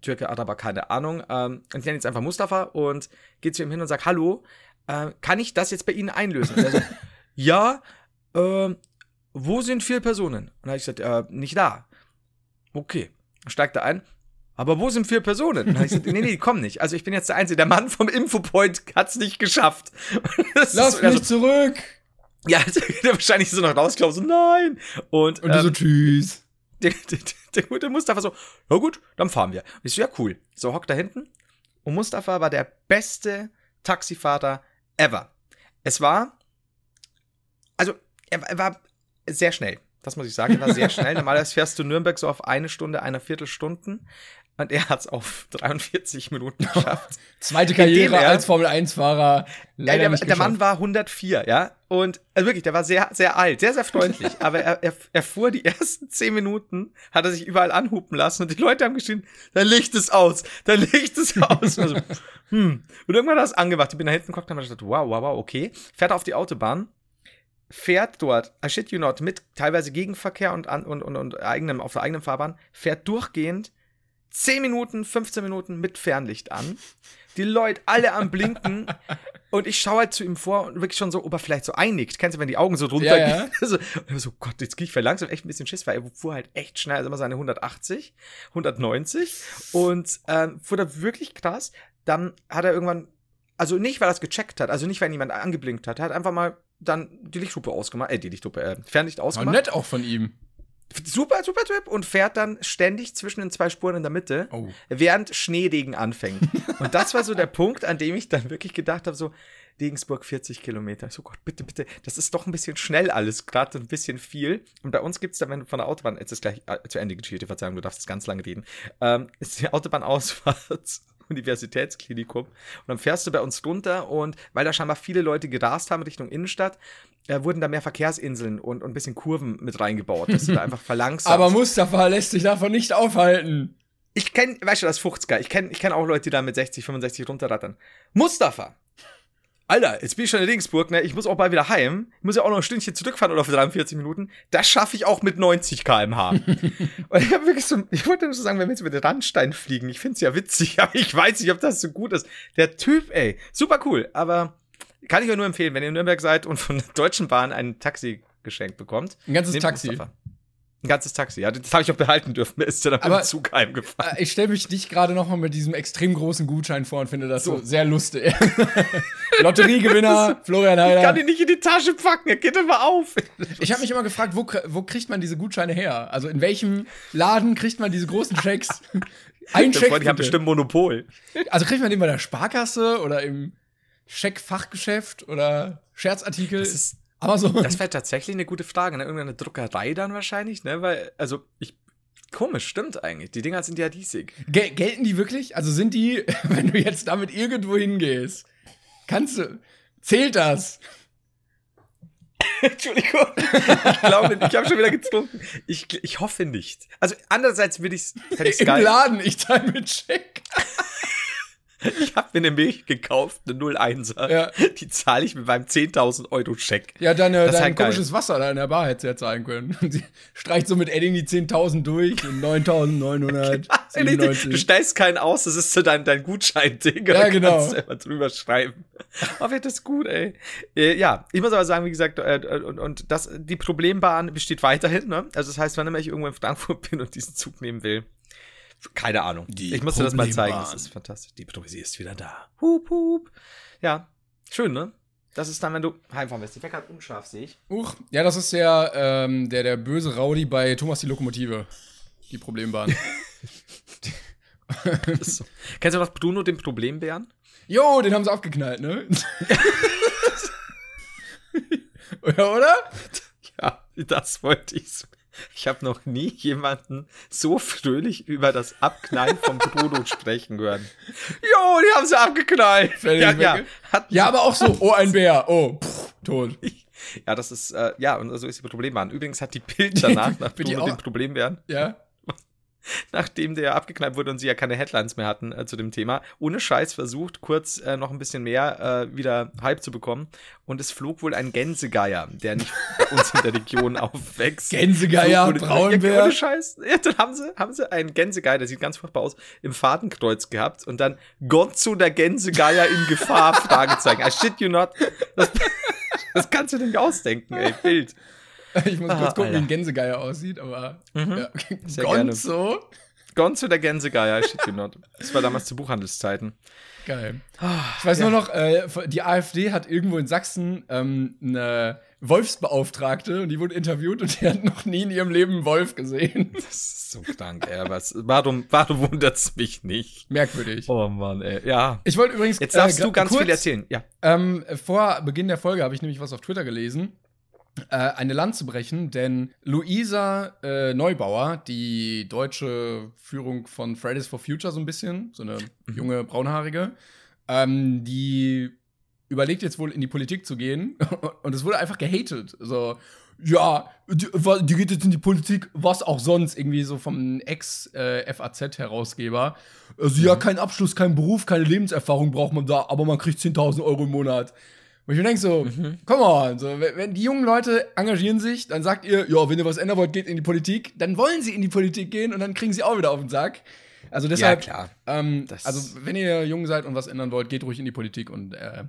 Türke hat aber keine Ahnung. Ähm, ich nenne jetzt einfach Mustafa und geht zu ihm hin und sagt, hallo, äh, kann ich das jetzt bei Ihnen einlösen? Und er so, ja, äh, wo sind vier Personen? Und dann habe ich gesagt, äh, nicht da. Okay. Steigt er ein. Aber wo sind vier Personen? Und dann habe ich gesagt, nee, nee, die kommen nicht. Also ich bin jetzt der Einzige. Der Mann vom Infopoint hat es nicht geschafft. Lass mich so, zurück! Ja, der wahrscheinlich so noch rausklaubt, so nein. Und, und ähm, so tschüss. Der, der, der gute Mustafa so, ja gut, dann fahren wir. Und ich so, ja cool. So hockt da hinten. Und Mustafa war der beste Taxifahrer ever. Es war, also er, er war sehr schnell. Das muss ich sagen, er war sehr schnell. Normalerweise fährst du Nürnberg so auf eine Stunde, eine Viertelstunden. Und er hat es auf 43 Minuten geschafft. Zweite Karriere er, als Formel-1-Fahrer. Ja, der, der Mann war 104, ja. Und also wirklich, der war sehr, sehr alt, sehr, sehr freundlich. aber er, er, er fuhr die ersten 10 Minuten, hat er sich überall anhupen lassen und die Leute haben geschrien, dein Licht ist aus, dein Licht ist aus. also, hm. Und irgendwann hat er es angemacht. Ich bin da hinten geguckt und habe gedacht, wow, wow, wow, okay. Fährt auf die Autobahn fährt dort, I shit you not, mit teilweise Gegenverkehr und, an, und, und, und eigenem, auf der eigenen Fahrbahn, fährt durchgehend 10 Minuten, 15 Minuten mit Fernlicht an. Die Leute alle am Blinken. und ich schaue halt zu ihm vor und wirklich schon so, ob er vielleicht so einnickt. Kennst du, wenn die Augen so drunter Ja, ja. gehen? so, und so, Gott, jetzt krieg ich langsam echt ein bisschen Schiss, weil er fuhr halt echt schnell, also immer seine 180, 190. Und ähm, fuhr da wirklich krass. Dann hat er irgendwann, also nicht, weil er es gecheckt hat, also nicht, weil jemand angeblinkt hat, er hat einfach mal dann die Lichthupe ausgemacht, äh, die Lichthupe, äh, Fernlicht War ausgemacht. nett auch von ihm. Super, super Typ und fährt dann ständig zwischen den zwei Spuren in der Mitte, Oh. während Schneeregen anfängt. und das war so der Punkt, an dem ich dann wirklich gedacht habe, so, Regensburg 40 Kilometer. So Gott, bitte, bitte, das ist doch ein bisschen schnell alles, gerade ein bisschen viel. Und bei uns gibt es dann, wenn du von der Autobahn, jetzt ist gleich äh, zu Ende Geschichte, Verzeihung, du darfst jetzt ganz lange reden, ähm, ist die Autobahnausfahrt Universitätsklinikum. Und dann fährst du bei uns runter und weil da scheinbar viele Leute gerast haben Richtung Innenstadt, äh, wurden da mehr Verkehrsinseln und, und ein bisschen Kurven mit reingebaut, dass du da einfach verlangsamst. Aber Mustafa lässt sich davon nicht aufhalten. Ich kenne, weißt du, das ist 50er. Ich kenne ich kenn auch Leute, die da mit 60, 65 runterrattern. Mustafa! Alter, jetzt bin ich schon in Regensburg, ne? Ich muss auch bald wieder heim. Ich muss ja auch noch ein Stündchen zurückfahren oder für 43 Minuten. Das schaffe ich auch mit 90 km/h. und ich habe wirklich so, ich wollte nur so sagen, wenn wir jetzt über den Randstein fliegen, ich find's ja witzig, aber ich weiß nicht, ob das so gut ist. Der Typ, ey, super cool, aber kann ich euch nur empfehlen, wenn ihr in Nürnberg seid und von der Deutschen Bahn ein Taxi geschenkt bekommt. Ein ganzes Taxi. Mustafa. Ein ganzes Taxi, ja. Das habe ich auch behalten dürfen. Mir ist ja dann Aber- dem Zug heimgefahren. Äh, Ich stelle mich dich gerade noch mal mit diesem extrem großen Gutschein vor und finde das so, So. sehr lustig. Lotteriegewinner, Florian Ich kann Heider. ihn nicht in die Tasche packen, er geht immer auf. Ich habe mich immer gefragt, wo, wo kriegt man diese Gutscheine her? Also in welchem Laden kriegt man diese großen Schecks? Ein Scheck. Freunde, ich habe bestimmt Monopol. Also kriegt man den bei der Sparkasse oder im Scheckfachgeschäft oder Scherzartikel? Das ist, Amazon. das wäre tatsächlich eine gute Frage, ne? Irgendeine Druckerei dann wahrscheinlich, ne? Weil, also, ich. Komisch, stimmt eigentlich. Die Dinger sind ja diesig. Gel gelten die wirklich? Also sind die, wenn du jetzt damit irgendwo hingehst, kannst du, zählt das? Entschuldigung. Ich glaube, ich habe schon wieder getrunken. Ich, ich hoffe nicht. Also, andererseits würde fänd ich's Im geil. Laden, ich zahle mit Scheck. Ich habe mir eine Milch gekauft, eine 01er. Ja. Die zahle ich mit meinem 10.000 Euro Scheck. Ja, ist dein halt geil. komisches Wasser da in der Bar hättest du ja zahlen können. Und sie streicht so mit Edding die 10.000 durch und 9.997. Du stellst keinen aus, das ist so dein, dein Gutschein-Ding. Ja, genau. Kannst du drüber schreiben. Oh, wird das gut, ey. Äh, ja, ich muss aber sagen, wie gesagt, äh, und, und das, die Problembahn besteht weiterhin, ne? Also, das heißt, wann immer ich irgendwo in Frankfurt bin und diesen Zug nehmen will, keine Ahnung. Die ich muss dir das mal zeigen, das ist fantastisch. Die sie ist wieder da. Hup, hup. Ja, schön, ne? Das ist dann, wenn du heimfahren willst. Die Wecker unscharf, sehe ich. Uch, ja, das ist der, ähm, der, der böse Rowdy bei Thomas die Lokomotive. Die Problembahn. So. Kennst du noch Bruno, den Problembären? Jo, den haben sie abgeknallt, ne? ja, oder? Ja, das wollte ich. Ich habe noch nie jemanden so fröhlich über das Abknallen vom Bruno sprechen hören. Jo, die haben sie abgeknallt. Ja, ja, hat, Ja, aber auch so, oh, ein Bär, oh, pff, tot. ja, das ist, äh, ja, und so ist die Problembahn. Übrigens hat die Bild danach, nach Bruno den Problembären, Ja? nachdem der abgeknallt wurde und sie ja keine Headlines mehr hatten äh, zu dem Thema, ohne Scheiß versucht, kurz äh, noch ein bisschen mehr äh, wieder Hype zu bekommen. Und es flog wohl ein Gänsegeier, der nicht bei uns in der Region aufwächst. Gänsegeier, Braunbär. Ja, ohne Scheiß. Ja, dann haben sie, haben sie einen Gänsegeier, der sieht ganz furchtbar aus, im Fadenkreuz gehabt und dann Gonzo der Gänsegeier in Gefahr, Fragezeichen. I shit you not. Das, das kannst du dir nicht ausdenken, ey. Bild. Ich muss Ah, kurz gucken, wie Alter. ein Gänsegeier aussieht, aber. Ja. Sehr gerne. Gonzo? Gonzo der Gänsegeier, you not. Das war damals zu Buchhandelszeiten. Geil. Ich weiß nur noch, äh, die AfD hat irgendwo in Sachsen ähm, eine Wolfsbeauftragte und die wurde interviewt und die hat noch nie in ihrem Leben einen Wolf gesehen. Das ist so krank, ey. Was, warum, warum wundert's mich nicht? Merkwürdig. Oh Mann, ey. Ja. Ich wollte übrigens. Jetzt darfst äh, du ganz kurz, viel erzählen. Ja. Ähm, vor Beginn der Folge habe ich nämlich was auf Twitter gelesen. Äh, eine Lanze brechen, denn Luisa äh, Neubauer, die deutsche Führung von Fridays for Future so ein bisschen, so eine junge braunhaarige, ähm, die überlegt jetzt wohl in die Politik zu gehen und es wurde einfach gehatet. So, ja, die, die geht jetzt in die Politik, was auch sonst, irgendwie so vom Ex-FAZ-Herausgeber. Also, ja, kein Abschluss, kein Beruf, keine Lebenserfahrung braucht man da, aber man kriegt 10.000 Euro im Monat. Wo ich mir denke so, mhm. come on, so, wenn die jungen Leute engagieren sich, dann sagt ihr, ja, wenn ihr was ändern wollt, geht in die Politik, dann wollen sie in die Politik gehen und dann kriegen sie auch wieder auf den Sack. Also deshalb, ja, klar. Ähm, also wenn ihr jung seid und was ändern wollt, geht ruhig in die Politik und äh,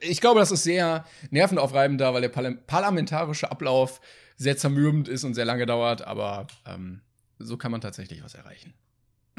ich glaube, das ist sehr nervenaufreibend da, weil der parlamentarische Ablauf sehr zermürbend ist und sehr lange dauert, aber ähm, so kann man tatsächlich was erreichen.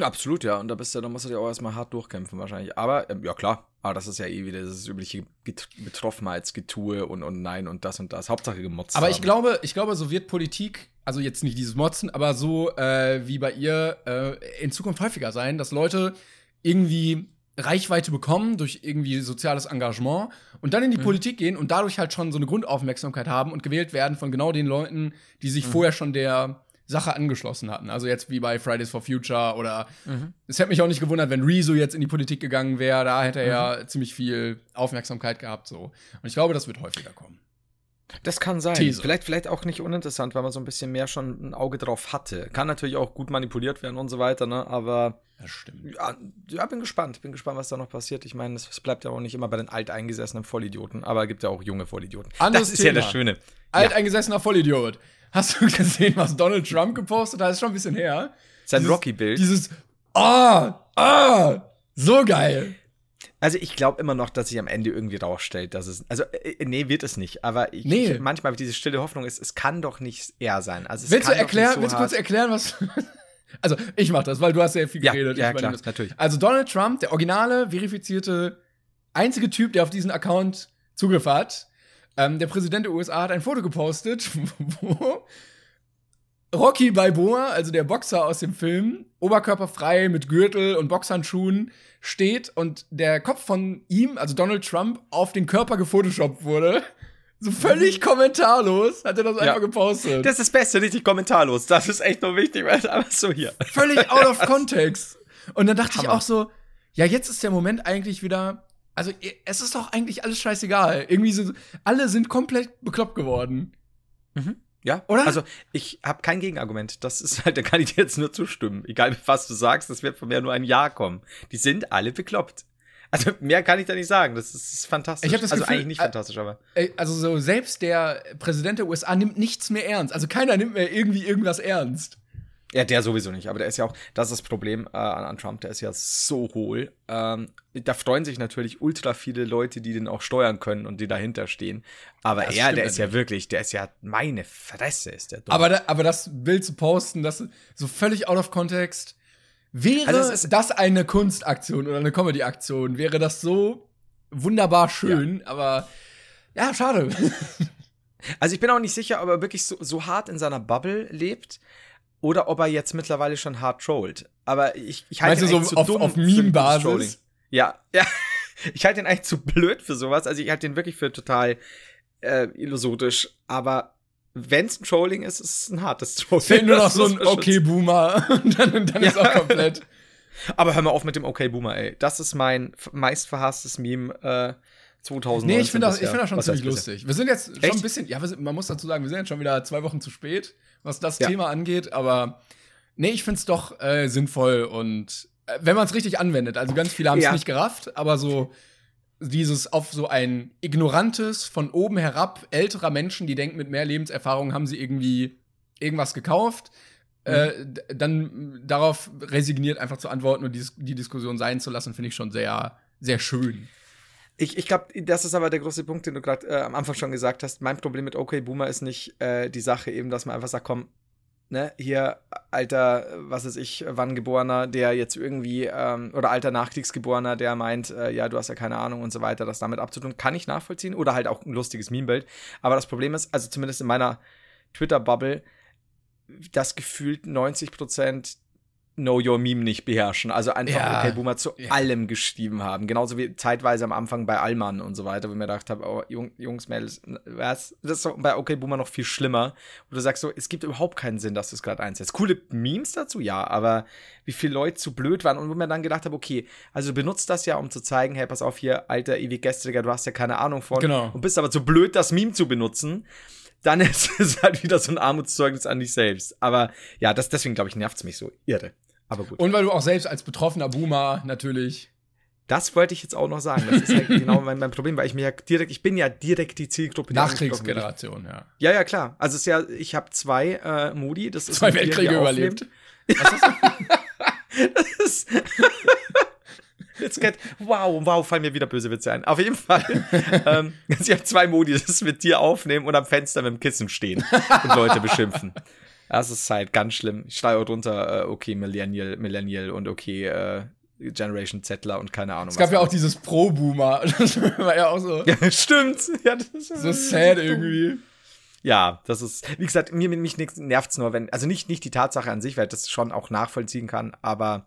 Absolut, ja. Und da bist du, da musst du dich auch erstmal hart durchkämpfen wahrscheinlich. Aber, ähm, ja klar, aber das ist ja eh wieder das übliche Betroffenheitsgetue und, und nein und das und das. Hauptsache gemotzt. Aber haben. ich glaube, ich glaube, so wird Politik, also jetzt nicht dieses Motzen, aber so äh, wie bei ihr äh, in Zukunft häufiger sein, dass Leute irgendwie Reichweite bekommen durch irgendwie soziales Engagement und dann in die mhm. Politik gehen und dadurch halt schon so eine Grundaufmerksamkeit haben und gewählt werden von genau den Leuten, die sich mhm. vorher schon der Sache angeschlossen hatten. Also jetzt wie bei Fridays for Future oder mhm. es hätte mich auch nicht gewundert, wenn Rezo jetzt in die Politik gegangen wäre. Da hätte er ja mhm. ziemlich viel Aufmerksamkeit gehabt. So. Und ich glaube, das wird häufiger kommen. Das kann sein. These. Vielleicht, vielleicht auch nicht uninteressant, weil man so ein bisschen mehr schon ein Auge drauf hatte. Kann natürlich auch gut manipuliert werden und so weiter, ne? Aber. Das stimmt. Ja, ja, bin gespannt. Bin gespannt, was da noch passiert. Ich meine, es bleibt ja auch nicht immer bei den alteingesessenen Vollidioten, aber es gibt ja auch junge Vollidioten. Anderes das ist Thema. ja das Schöne. Alteingesessener Vollidiot. Hast du gesehen, was Donald Trump gepostet hat? Das ist schon ein bisschen her. Sein Rocky-Bild. Dieses, ah, ah, so geil. Also ich glaube immer noch, dass sich am Ende irgendwie rausstellt, dass es. Also, äh, äh nee, wird es nicht. Aber ich, nee. ich, manchmal habe ich diese stille Hoffnung, es, es kann doch nicht er sein. Also, willst du erklären, so willst du kurz erklären, was. also, ich mach das, weil du hast sehr viel geredet. Ja, ja klar, natürlich. Also, Donald Trump, der originale, verifizierte, einzige Typ, der auf diesen Account Zugriff hat, ähm, der Präsident der USA hat ein Foto gepostet, wo Rocky Balboa, also der Boxer aus dem Film, oberkörperfrei mit Gürtel und Boxhandschuhen steht und der Kopf von ihm, also Donald Trump, auf den Körper gefotoshoppt wurde. So völlig kommentarlos hat er das ja. einfach gepostet. Das ist das Beste, richtig kommentarlos. Das ist echt nur wichtig, weil es einfach so hier. Völlig out of context. Und dann dachte Hammer. ich auch so, ja, jetzt ist der Moment eigentlich wieder. Also, es ist doch eigentlich alles scheißegal. Irgendwie so, alle sind komplett bekloppt geworden. Mhm. Ja, oder? Also ich habe kein Gegenargument. Das ist halt, da kann ich dir jetzt nur zustimmen. Egal was du sagst, das wird von mir nur ein Ja kommen. Die sind alle bekloppt. Also mehr kann ich da nicht sagen. Das ist, ist fantastisch. Ich habe das also Gefühl, eigentlich nicht fantastisch, aber. Also so selbst der Präsident der USA nimmt nichts mehr ernst. Also keiner nimmt mehr irgendwie irgendwas ernst. Ja, der sowieso nicht, aber der ist ja auch, das ist das Problem äh, an, Trump, der ist ja so hohl. Ähm, da freuen sich natürlich ultra viele Leute, die den auch steuern können und die dahinter stehen. Aber das er, der ist ja wirklich, der ist ja, meine Fresse ist der dumm. Aber, da, aber das Bild zu posten, das so völlig out of context, wäre also das eine Kunstaktion oder eine Comedy-Aktion, wäre das so wunderbar schön, ja. aber ja, schade. Also ich bin auch nicht sicher, ob er wirklich so, so hart in seiner Bubble lebt oder ob er jetzt mittlerweile schon hart trollt. Aber ich, ich halte ihn so auf, auf Meme-Basis? Ja, ja. Ich halte ihn eigentlich zu blöd für sowas. Also ich halte ihn wirklich für total äh, illusorisch. Aber wenn es ein Trolling ist, ist es ein hartes Trolling. Fehlt nur noch so ein Okay-Boomer und dann, dann ja. ist auch komplett. Aber hör mal auf mit dem Okay-Boomer, ey. Das ist mein meistverhasstes Meme äh, 2000. Nee, ich finde das, ich find das schon ziemlich lustig. Wir sind jetzt schon Echt? ein bisschen, ja, sind, man muss dazu sagen, wir sind jetzt schon wieder zwei Wochen zu spät was das ja. Thema angeht, aber nee, ich find's doch äh, sinnvoll und äh, wenn man es richtig anwendet, also ganz viele haben es ja. nicht gerafft, aber so dieses auf so ein ignorantes, von oben herab älterer Menschen, die denken, mit mehr Lebenserfahrung haben sie irgendwie irgendwas gekauft, mhm. äh, dann darauf resigniert einfach zu antworten und die, die Diskussion sein zu lassen, finde ich schon sehr, sehr schön. Ich, ich glaube, das ist aber der große Punkt, den du gerade äh, am Anfang schon gesagt hast. Mein Problem mit OK Boomer ist nicht äh, die Sache eben, dass man einfach sagt, komm, ne, hier alter, was weiß ich, wann geborener, der jetzt irgendwie, ähm, oder alter Nachkriegsgeborener, der meint, äh, ja, du hast ja keine Ahnung und so weiter, das damit abzutun, kann ich nachvollziehen. Oder halt auch ein lustiges Meme-Bild. Aber das Problem ist, also zumindest in meiner Twitter-Bubble, dass gefühlt 90 Prozent Know Your Meme nicht beherrschen. Also einfach ja. Okay Boomer zu ja. allem geschrieben haben. Genauso wie zeitweise am Anfang bei Allmann und so weiter, wo ich mir gedacht habe, oh, Jungs, Mädels, was? Das ist bei Okay Boomer noch viel schlimmer. Wo du sagst so, es gibt überhaupt keinen Sinn, dass du es gerade einsetzt. Coole Memes dazu, ja, aber wie viele Leute zu blöd waren und wo mir dann gedacht habe, okay, also benutzt das ja, um zu zeigen, hey, pass auf hier, alter ewig Gestriger, du hast ja keine Ahnung von. Genau. Und bist aber zu blöd, das Meme zu benutzen dann ist es halt wieder so ein Armutszeugnis an dich selbst. Aber ja, das, deswegen glaube ich, nervt es mich so irre. Aber gut. Und weil du auch selbst als betroffener Boomer natürlich Das wollte ich jetzt auch noch sagen. Das ist halt genau mein, mein, Problem, weil ich mir ja direkt, ich bin ja direkt die Zielgruppe. Nachkriegsgeneration, ja. Ja, ja, klar. Also es ist ja, ich habe zwei äh, Modi. Das ist zwei Weltkriege überlebt. Was ist das? das ist Jetzt geht, wow, wow, fallen mir wieder böse Witze ein. Auf jeden Fall. ähm, ich habe zwei Modi, das ist mit dir aufnehmen und am Fenster mit dem Kissen stehen und Leute beschimpfen. Das ist halt ganz schlimm. Ich schreibe drunter, äh, okay, Millennial, Millennial und okay, äh, Generation Zettler und keine Ahnung. Es gab ja auch dieses Pro-Boomer. Das war ja auch so. Ja, stimmt. Ja, das ist so sad irgendwie. Ja, das ist, wie gesagt, mir mich nervt es nur, wenn, also nicht, nicht die Tatsache an sich, weil ich das schon auch nachvollziehen kann, aber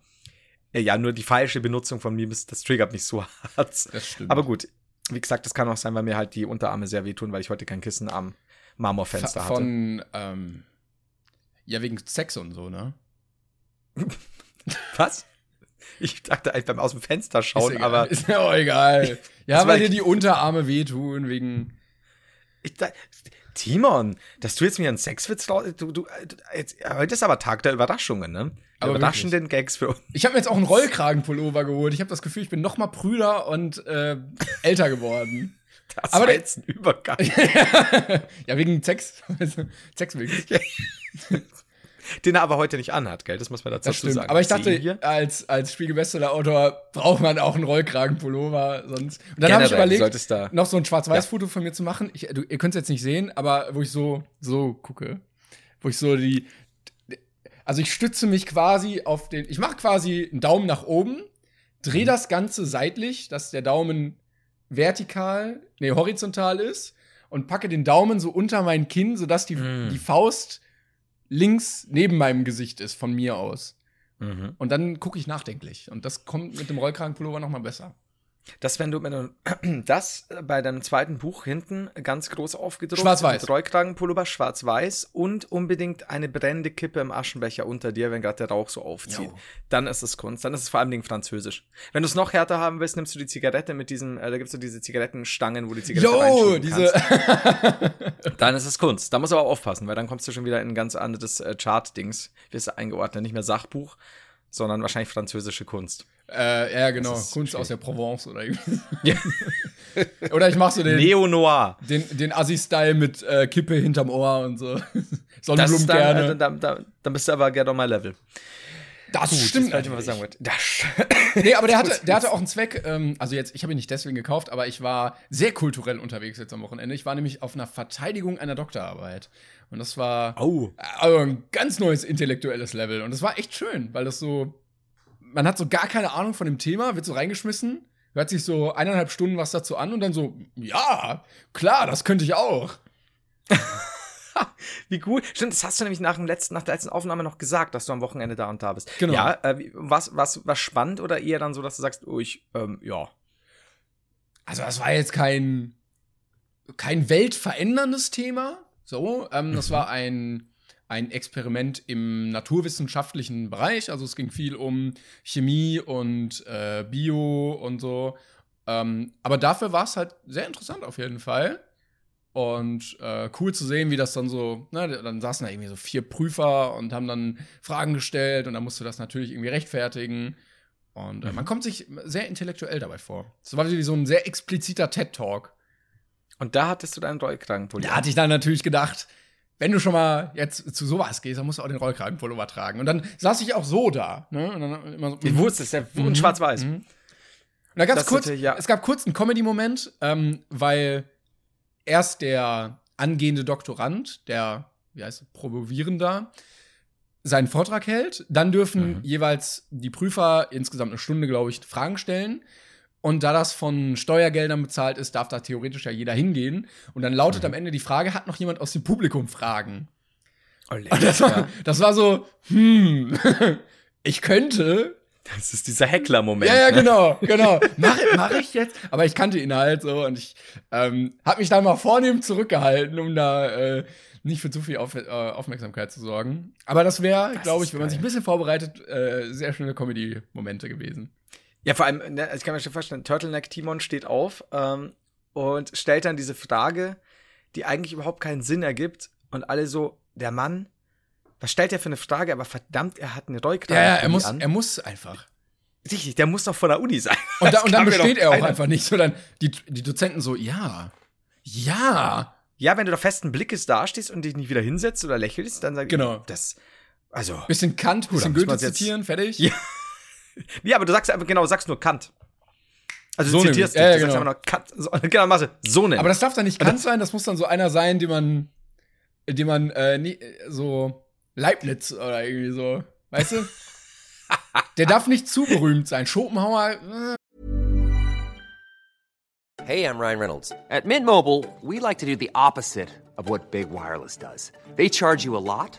äh, ja, nur die falsche Benutzung von Memes, das triggert mich so hart. Das stimmt. Aber gut, wie gesagt, das kann auch sein, weil mir halt die Unterarme sehr wehtun, weil ich heute kein Kissen am Marmorfenster hatte. Von, ähm, ja, wegen Sex und so, ne? Was? Ich dachte eigentlich beim aus dem Fenster schauen, ist aber. Ist mir auch egal. ja, weil dir die Unterarme wehtun, wegen. Ich, da, Timon, dass du jetzt mir einen Sexwitz du, du, jetzt, heute ist aber Tag der Überraschungen, ne? Aber Überraschenden wirklich. Gags für uns. Ich habe mir jetzt auch einen Rollkragenpullover geholt. Ich habe das Gefühl, ich bin noch mal prüder und äh, älter geworden. Das aber war jetzt ein Übergang. ja, wegen Sex. Sex wegen den er aber heute nicht anhat, gell? Das muss man dazu sagen. Aber ich dachte, als, als Spiegelbestseller-Autor braucht man auch einen Rollkragenpullover. Sonst. Und dann habe ich überlegt, noch so ein Schwarz-Weiß-Foto ja. von mir zu machen. Ich, du, ihr könnt es jetzt nicht sehen, aber wo ich so, so gucke. Wo ich so die. Also ich stütze mich quasi auf den. Ich mache quasi einen Daumen nach oben, drehe mhm. das Ganze seitlich, dass der Daumen vertikal, nee, horizontal ist und packe den Daumen so unter mein Kinn, sodass die, mm. die Faust links neben meinem Gesicht ist, von mir aus. Mhm. Und dann gucke ich nachdenklich. Und das kommt mit dem Rollkragenpullover noch mal besser. Das, wenn du, wenn du das bei deinem zweiten Buch hinten ganz groß aufgedruckt Schwarz-Weiß. Mit Rollkragenpullover, schwarz-weiß und unbedingt eine brennende Kippe im Aschenbecher unter dir, wenn gerade der Rauch so aufzieht. Jo. Dann ist es Kunst. Dann ist es vor allem französisch. Wenn du es noch härter haben willst, nimmst du die Zigarette mit diesen, äh, da gibt's so diese Zigarettenstangen, wo die Zigarette jo, diese Dann ist es Kunst. Da musst du aber aufpassen, weil dann kommst du schon wieder in ein ganz anderes äh, Chart-Dings. Wirst du eingeordnet, nicht mehr Sachbuch, sondern wahrscheinlich französische Kunst. Äh, ja, genau. Kunst schwierig. aus der Provence oder ja. Oder ich mach so den. Neo-Noir. Den, den Assi-Style mit äh, Kippe hinterm Ohr und so. Sonnenblumen dann, gerne. Äh, dann, dann, dann, bist du aber gerne on my level. Das Gut, stimmt. Das mal sagen das nee, aber der hatte, der hatte auch einen Zweck. Ähm, also jetzt, ich habe ihn nicht deswegen gekauft, aber ich war sehr kulturell unterwegs jetzt am Wochenende. Ich war nämlich auf einer Verteidigung einer Doktorarbeit. Und das war oh. also ein ganz neues intellektuelles Level. Und das war echt schön, weil das so man hat so gar keine Ahnung von dem Thema, wird so reingeschmissen, hört sich so eineinhalb Stunden was dazu an und dann so, ja, klar, das könnte ich auch. wie gut. Stimmt, das hast du nämlich nach, dem letzten, nach der letzten Aufnahme noch gesagt, dass du am Wochenende da und da bist. Genau. Ja, äh, was, was, was spannend oder eher dann so, dass du sagst, oh, ich, ähm, ja. Also, das war jetzt kein, kein weltveränderndes Thema. So, ähm, mhm. das war ein ein Experiment im naturwissenschaftlichen Bereich. Also es ging viel um Chemie und äh, Bio und so. Ähm, aber dafür war es halt sehr interessant auf jeden Fall. Und äh, cool zu sehen, wie das dann so, ne, dann saßen da irgendwie so vier Prüfer und haben dann Fragen gestellt und dann musst du das natürlich irgendwie rechtfertigen. Und äh, man kommt sich sehr intellektuell dabei vor. Das war wie so ein sehr expliziter TED-Talk. Und da hattest du deinen Rollkragenpulli. Da hatte ich dann natürlich gedacht, wenn du schon mal jetzt zu sowas gehst, dann musst du auch den Rollkragenpullover tragen. Und dann saß ich auch so da. Ne? Und dann immer so, ich wusste es, ja, mhm. schwarz-weiß. Mhm. Und da gab's kurz, ja. es gab kurz einen Comedy-Moment, ähm, weil erst der angehende Doktorand, der, wie heißt es, Promovierender, seinen Vortrag hält. Dann dürfen mhm. jeweils die Prüfer insgesamt eine Stunde, glaube ich, Fragen stellen. Und da das von Steuergeldern bezahlt ist, darf da theoretisch ja jeder hingehen. Und dann lautet mhm. am Ende die Frage: Hat noch jemand aus dem Publikum Fragen? Oh, das war, das war so, hm, ich könnte. Das ist dieser Heckler-Moment. Ja, ja, ne? genau, genau. Mache mach ich jetzt? Aber ich kannte ihn halt so und ich ähm, habe mich da mal vornehm zurückgehalten, um da äh, nicht für zu viel Auf, äh, Aufmerksamkeit zu sorgen. Aber das wäre, glaube ich, wenn man sich ein bisschen vorbereitet, äh, sehr schöne Comedy-Momente gewesen. Ja, vor allem, ne, ich kann mir schon vorstellen, Turtleneck Timon steht auf ähm, und stellt dann diese Frage, die eigentlich überhaupt keinen Sinn ergibt. Und alle so, der Mann, was stellt er für eine Frage? Aber verdammt, er hat eine Rollkragenpulli ja, ja, er muss, an. er muss einfach. Richtig, der muss doch von der Uni sein. Und, da, und dann doch besteht er auch einfach nicht, sondern die, die Dozenten so, ja, ja. Ja, wenn du da festen Blickes dastehst und dich nicht wieder hinsetzt oder lächelst, dann sag Genau. das. Also. Bisschen Kant, bisschen Goethe zitieren, fertig. Ja. Ja, aber du sagst einfach genau, sagst nur Kant. Also So du zitierst dich, Ja, du ja, sagst einfach nur Kant. So, genau, machst du so nennen. Aber das darf dann nicht Kant sein, das muss dann so einer sein, den man, den man äh, nie, so Leibniz oder irgendwie so, weißt du? Der darf nicht zu berühmt sein. Schopenhauer, äh, Hey, I'm Ryan Reynolds. At Mint Mobile, we like to do the opposite of what Big Wireless does. They charge you a lot,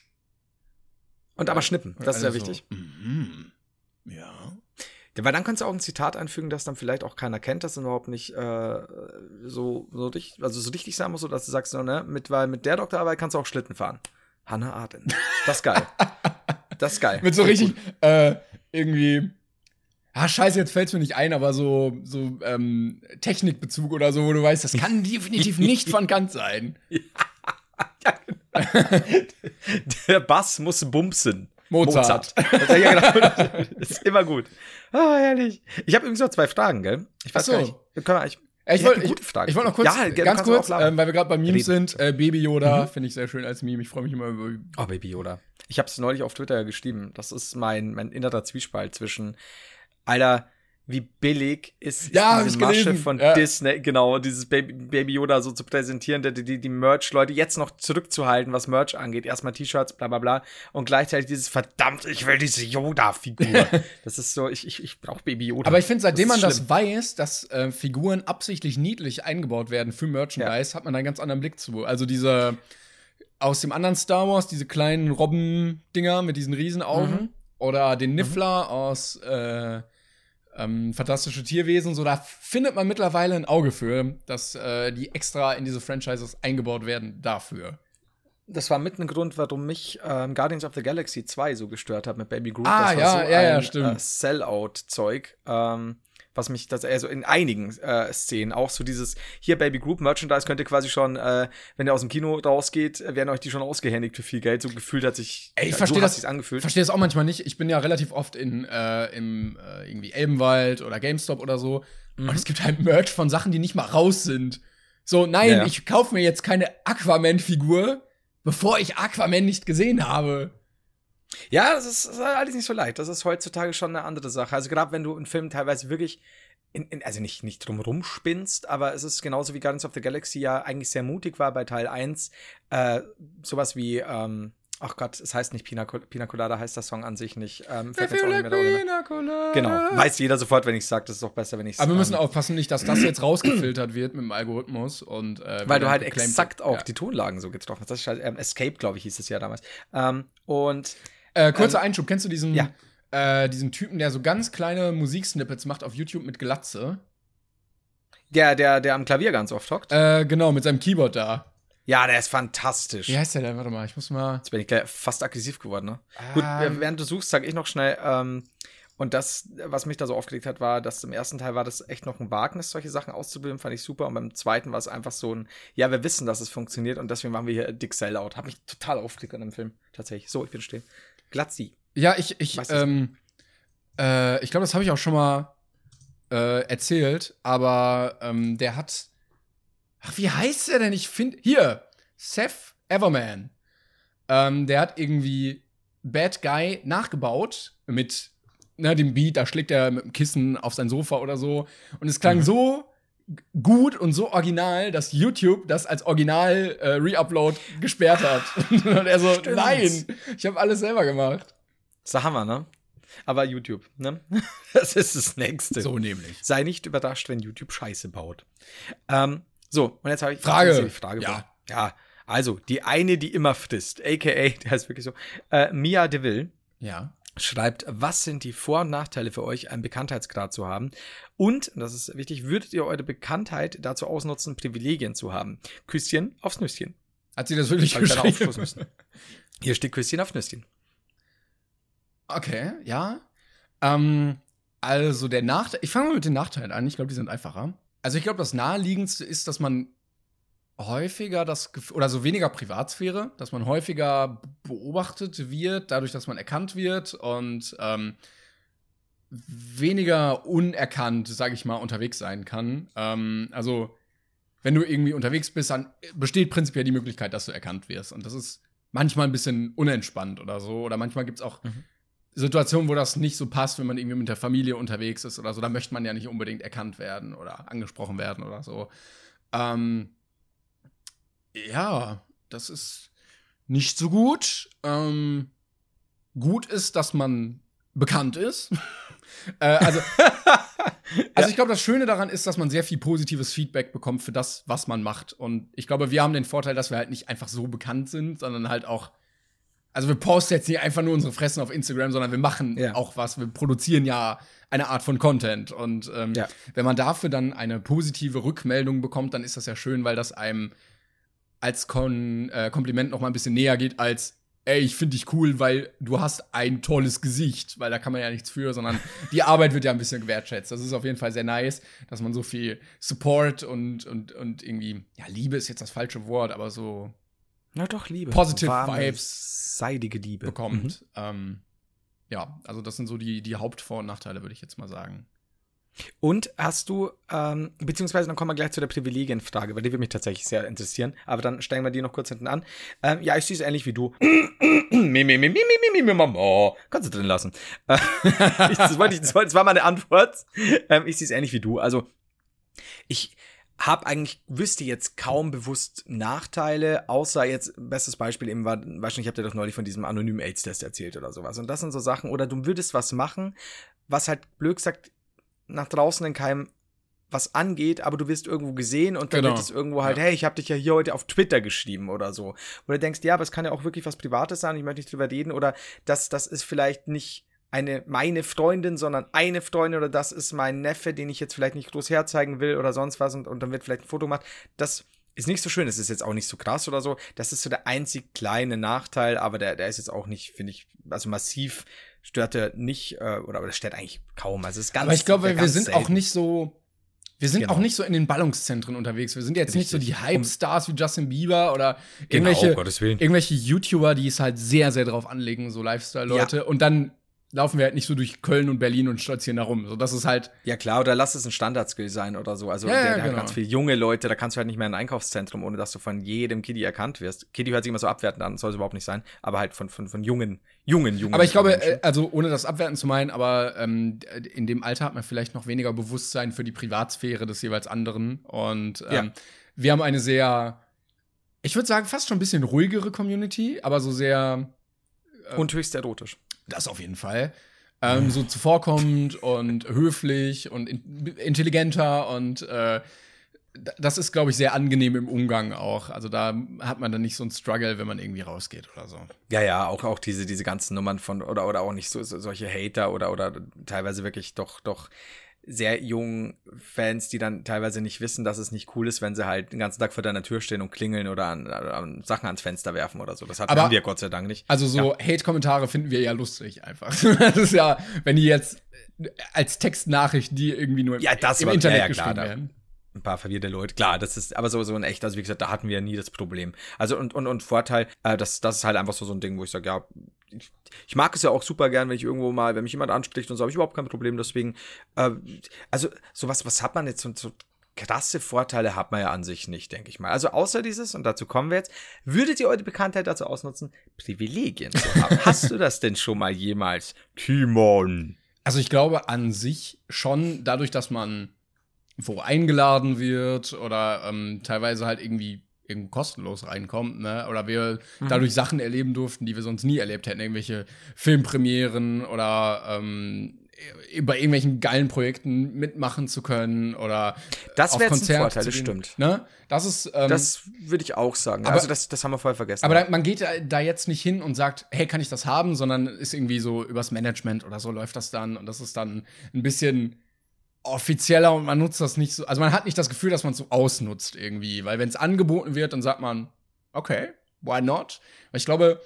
Und aber schnippen, das ist sehr Also, wichtig. mhm. Ja. Weil dann kannst du auch ein Zitat einfügen, das dann vielleicht auch keiner kennt, das überhaupt nicht äh, so, so, dich, also so richtig sein muss, so dass du sagst, so, ne, mit, weil mit der Doktorarbeit kannst du auch Schlitten fahren. Hannah Arendt. Das ist geil. Das ist geil. Mit so richtig, äh, irgendwie, ah, scheiße, jetzt fällt's mir nicht ein, aber so, so, ähm, Technikbezug oder so, wo du weißt, das kann definitiv nicht von Kant sein. Der Bass muss bumsen. Mozart. ja, genau. Das ist immer gut. Ah, herrlich. Ich habe übrigens noch zwei Fragen, gell? Ich weiß Ach so. gar nicht. Können wir eigentlich, Ja, ich Ich wollte ich, ich noch kurz, Ja, ganz kurz, ähm, weil wir gerade bei Memes Reden. sind, äh, Baby Yoda finde ich sehr schön als Meme. Ich freue mich immer über. Oh, Baby Yoda. Ich habe es neulich auf Twitter geschrieben. Das ist mein, mein innerer Zwiespalt zwischen, Alter, wie billig ist Ja, diese Masche gelesen. von Ja. Disney, genau, dieses Baby, Baby Yoda so zu präsentieren, die, die, die Merch-Leute jetzt noch zurückzuhalten, was Merch angeht. Erstmal T-Shirts, bla bla bla. Und gleichzeitig dieses verdammt, ich will diese Yoda-Figur. das ist so, ich, ich, ich brauche Baby Yoda. Aber ich finde, seitdem man ist das schlimm. weiß, dass äh, Figuren absichtlich niedlich eingebaut werden für Merchandise, hat man einen ganz anderen Blick zu. Also diese aus dem anderen Star Wars, diese kleinen Robben-Dinger mit diesen Riesenaugen. Mhm. Oder den Niffler aus äh, ähm, Fantastische Tierwesen. So, da findet man mittlerweile ein Auge für, dass äh, die extra in diese Franchises eingebaut werden dafür. Das war mit ein Grund, warum mich ähm, Guardians of the Galaxy 2 so gestört hat mit Baby Groot. Ah, das war ja, so ja, ja, ein, stimmt. Äh, Sellout-Zeug. Ähm, was mich das also in einigen äh, Szenen auch so dieses hier Baby Group Merchandise könnt ihr quasi schon äh, wenn ihr aus dem Kino rausgeht werden euch die schon ausgehändigt für viel Geld so gefühlt hat sich Ey, ich ja, verstehe so das. angefühlt verstehe das auch manchmal nicht. Ich bin ja relativ oft in äh, im äh, irgendwie Elbenwald oder GameStop oder so. Mhm. Und es gibt halt Merch von Sachen, die nicht mal raus sind. So, nein, Ja, ja. ich kaufe mir jetzt keine Aquaman-Figur, bevor ich Aquaman nicht gesehen habe. Ja, das ist, das ist alles nicht so leicht. Das ist heutzutage schon eine andere Sache. Also gerade wenn du einen Film teilweise wirklich, in, in, also nicht, nicht drumrum spinnst, aber es ist genauso wie Guardians of the Galaxy ja eigentlich sehr mutig war bei Teil 1. Äh, sowas wie, ähm, ach Gott, es heißt nicht Pina, Pina Colada, heißt der Song an sich nicht. Ähm, fällt jetzt auch nicht mehr. Genau, weiß jeder sofort, wenn ich sage, das ist doch besser, wenn ich Aber wir müssen aufpassen, nicht, dass das jetzt rausgefiltert wird mit dem Algorithmus und äh, Weil du halt exakt wird. auch Ja. die Tonlagen so getroffen hast. Das ist halt, ähm, Escape, glaube ich, hieß es ja damals. Ähm, und Äh, kurzer Einschub, kennst du diesen, ja. äh, diesen Typen, der so ganz kleine Musiksnippets macht auf YouTube mit Glatze? der, der, der am Klavier ganz oft hockt. Äh, genau, mit seinem Keyboard da. ja, der ist fantastisch. Wie heißt der denn? Warte mal, ich muss mal. Jetzt bin ich fast aggressiv geworden, ne? Gut, Ähm. während du suchst, sage ich noch schnell, ähm, und das, was mich da so aufgeregt hat, war, dass im ersten Teil war das echt noch ein Wagnis, solche Sachen auszubilden, fand ich super. Und beim zweiten war es einfach so ein, ja, wir wissen, dass es funktioniert und deswegen machen wir hier Dick Sellout. Hat mich total aufgeregt an dem Film, tatsächlich. So, ich bin still. Glatzi. Ja, ich, ich, ähm, äh, ich glaube, das habe ich auch schon mal äh, erzählt, aber ähm, der hat. Ach, wie heißt der denn? Ich finde. Hier, Seth Everman. Ähm, der hat irgendwie Bad Guy nachgebaut mit ne, dem Beat, da schlägt er mit dem Kissen auf sein Sofa oder so. Und es klang so g- gut und so original, dass YouTube das als Original äh, Reupload gesperrt hat. und er so, Stimmt. nein, ich habe alles selber gemacht. Das ist der Hammer, ne? Aber YouTube, ne? Das ist das Nächste. So nämlich. Sei nicht überrascht, wenn YouTube Scheiße baut. Ähm, so, und jetzt habe ich Frage. Die Frage Ja. ja. Also, die eine, die immer frisst, aka, der heißt wirklich so, äh, Mia DeVille, Ja. Schreibt, was sind die Vor- und Nachteile für euch, einen Bekanntheitsgrad zu haben? Und, das ist wichtig, würdet ihr eure Bekanntheit dazu ausnutzen, Privilegien zu haben? Küsschen aufs Nüsschen. Hat sie das wirklich geschrieben? Hier steht Küsschen aufs Nüsschen. Okay, ja. Ähm, also der Nachteil, ich fange mal mit den Nachteilen an. Ich glaube, die sind einfacher. Also ich glaube, das naheliegendste ist, dass man häufiger das Gef- oder so weniger Privatsphäre, dass man häufiger beobachtet wird, dadurch, dass man erkannt wird und ähm, weniger unerkannt, sage ich mal, unterwegs sein kann. Ähm, also wenn du irgendwie unterwegs bist, dann besteht prinzipiell die Möglichkeit, dass du erkannt wirst. Und das ist manchmal ein bisschen unentspannt oder so. Oder manchmal gibt es auch Mhm. Situationen, wo das nicht so passt, wenn man irgendwie mit der Familie unterwegs ist oder so. Da möchte man ja nicht unbedingt erkannt werden oder angesprochen werden oder so. Ähm, ja, das ist nicht so gut. Ähm, gut ist, dass man bekannt ist. äh, also, also ich glaube, das Schöne daran ist, dass man sehr viel positives Feedback bekommt für das, was man macht. Und ich glaube, wir haben den Vorteil, dass wir halt nicht einfach so bekannt sind, sondern halt auch also wir posten jetzt nicht einfach nur unsere Fressen auf Instagram, sondern wir machen Ja. auch was. Wir produzieren ja eine Art von Content. Und ähm, Ja. wenn man dafür dann eine positive Rückmeldung bekommt, dann ist das ja schön, weil das einem als Kon äh, Kompliment noch mal ein bisschen näher geht als ey, ich finde dich cool, weil du hast ein tolles Gesicht, weil da kann man ja nichts für, sondern die Arbeit wird ja ein bisschen gewertschätzt. Das ist auf jeden Fall sehr nice, dass man so viel Support und, und, und irgendwie, ja, Liebe ist jetzt das falsche Wort, aber so Na doch, Liebe. Positive Warme, Vibes Seidige Liebe. bekommt. Mhm. Ähm, ja, also das sind so die, die Hauptvor- und Nachteile, würde ich jetzt mal sagen. Und hast du, ähm, beziehungsweise dann kommen wir gleich zu der Privilegienfrage, weil die würde mich tatsächlich sehr interessieren. Aber dann steigen wir die noch kurz hinten an. Ähm, ja, ich sehe es ähnlich wie du. Kannst du drin lassen. Ich, das, wollte ich, das, wollte, das war meine Antwort. Ähm, ich sehe es ähnlich wie du. Also, ich habe eigentlich, wüsste jetzt kaum bewusst Nachteile, außer jetzt, bestes Beispiel eben war, wahrscheinlich habt ihr doch neulich von diesem anonymen AIDS-Test erzählt oder sowas. Und das sind so Sachen, oder du würdest was machen, was halt blöd gesagt nach draußen in keinem was angeht, aber du wirst irgendwo gesehen und dann Genau. wird es irgendwo halt, Ja. hey, ich habe dich ja hier heute auf Twitter geschrieben oder so. Oder du denkst, ja, aber es kann ja auch wirklich was Privates sein, ich möchte nicht drüber reden oder das, das ist vielleicht nicht eine meine Freundin, sondern eine Freundin oder das ist mein Neffe, den ich jetzt vielleicht nicht groß herzeigen will oder sonst was und, und dann wird vielleicht ein Foto gemacht. Das ist nicht so schön, das ist jetzt auch nicht so krass oder so. Das ist so der einzig kleine Nachteil, aber der, der ist jetzt auch nicht, finde ich, also massiv stört er nicht, äh, oder, oder stört eigentlich kaum. Also es ist ganz Aber ich glaube, wir sind selten. auch nicht so. Wir sind Genau. auch nicht so in den Ballungszentren unterwegs. Wir sind jetzt nicht so die Richtig. Hype-Stars wie Justin Bieber oder Genau, irgendwelche, irgendwelche YouTuber, die es halt sehr, sehr drauf anlegen, so Lifestyle-Leute. Und dann laufen wir halt nicht so durch Köln und Berlin und stolzieren da rum. So, das ist halt. Ja klar, oder lass es ein Standardskill sein oder so. Also Ja, der, ja, der genau. ganz viele junge Leute, da kannst du halt nicht mehr in ein Einkaufszentrum, ohne dass du von jedem Kiddie erkannt wirst. Kiddie hört sich immer so abwertend an, soll es überhaupt nicht sein, aber halt von, von, von jungen, jungen, jungen. Aber ich glaube, Menschen. äh, also ohne das abwerten zu meinen, aber ähm, in dem Alter hat man vielleicht noch weniger Bewusstsein für die Privatsphäre des jeweils anderen. Und ähm, Ja. wir haben eine sehr, ich würde sagen, fast schon ein bisschen ruhigere Community, aber so sehr und höchst erotisch. Das auf jeden Fall. Ähm, so zuvorkommend und höflich und in intelligenter und äh, das ist, glaube ich, sehr angenehm im Umgang auch. Also da hat man dann nicht so einen Struggle, wenn man irgendwie rausgeht oder so. Ja, ja, auch, auch diese, diese ganzen Nummern von, oder, oder auch nicht so, so solche Hater oder, oder teilweise wirklich doch, doch sehr jungen Fans, die dann teilweise nicht wissen, dass es nicht cool ist, wenn sie halt den ganzen Tag vor deiner Tür stehen und klingeln oder an, an Sachen ans Fenster werfen oder so. Das hatten Aber- wir Gott sei Dank nicht. Also so Hate-Kommentare finden wir ja lustig einfach. das ist ja, wenn die jetzt als Textnachrichten, die irgendwie nur im, Ja, das im war- Internet ja, ja, klar, da- werden. Ein paar verwirrte Leute. Klar, das ist aber so, so ein echt, also wie gesagt, da hatten wir nie das Problem. Also und, und, und Vorteil, äh, das, das ist halt einfach so, so ein Ding, wo ich sage, ja, ich, ich mag es ja auch super gern, wenn ich irgendwo mal, wenn mich jemand anspricht und so, habe ich überhaupt kein Problem. Deswegen, äh, also sowas, was hat man jetzt so, so krasse Vorteile hat man ja an sich nicht, denke ich mal. Also außer dieses, und dazu kommen wir jetzt, würdet ihr eure Bekanntheit dazu ausnutzen, Privilegien zu haben? Hast du das denn schon mal jemals? Timon. Also ich glaube an sich schon, dadurch, dass man wo eingeladen wird oder ähm, teilweise halt irgendwie kostenlos reinkommt, ne? Oder wir dadurch Sachen erleben durften, die wir sonst nie erlebt hätten. Irgendwelche Filmpremieren oder ähm, bei irgendwelchen geilen Projekten mitmachen zu können oder Das wäre ein Vorteil, das stimmt. Ne? Das ist ähm, Das würde ich auch sagen. Aber- also das, das haben wir voll vergessen. aber da, man geht da jetzt nicht hin und sagt, hey, kann ich das haben, sondern ist irgendwie so übers Management oder so läuft das dann und das ist dann ein bisschen offizieller und man nutzt das nicht so, also man hat nicht das Gefühl, dass man es so ausnutzt irgendwie, weil wenn es angeboten wird, dann sagt man, okay, why not? Weil ich glaube,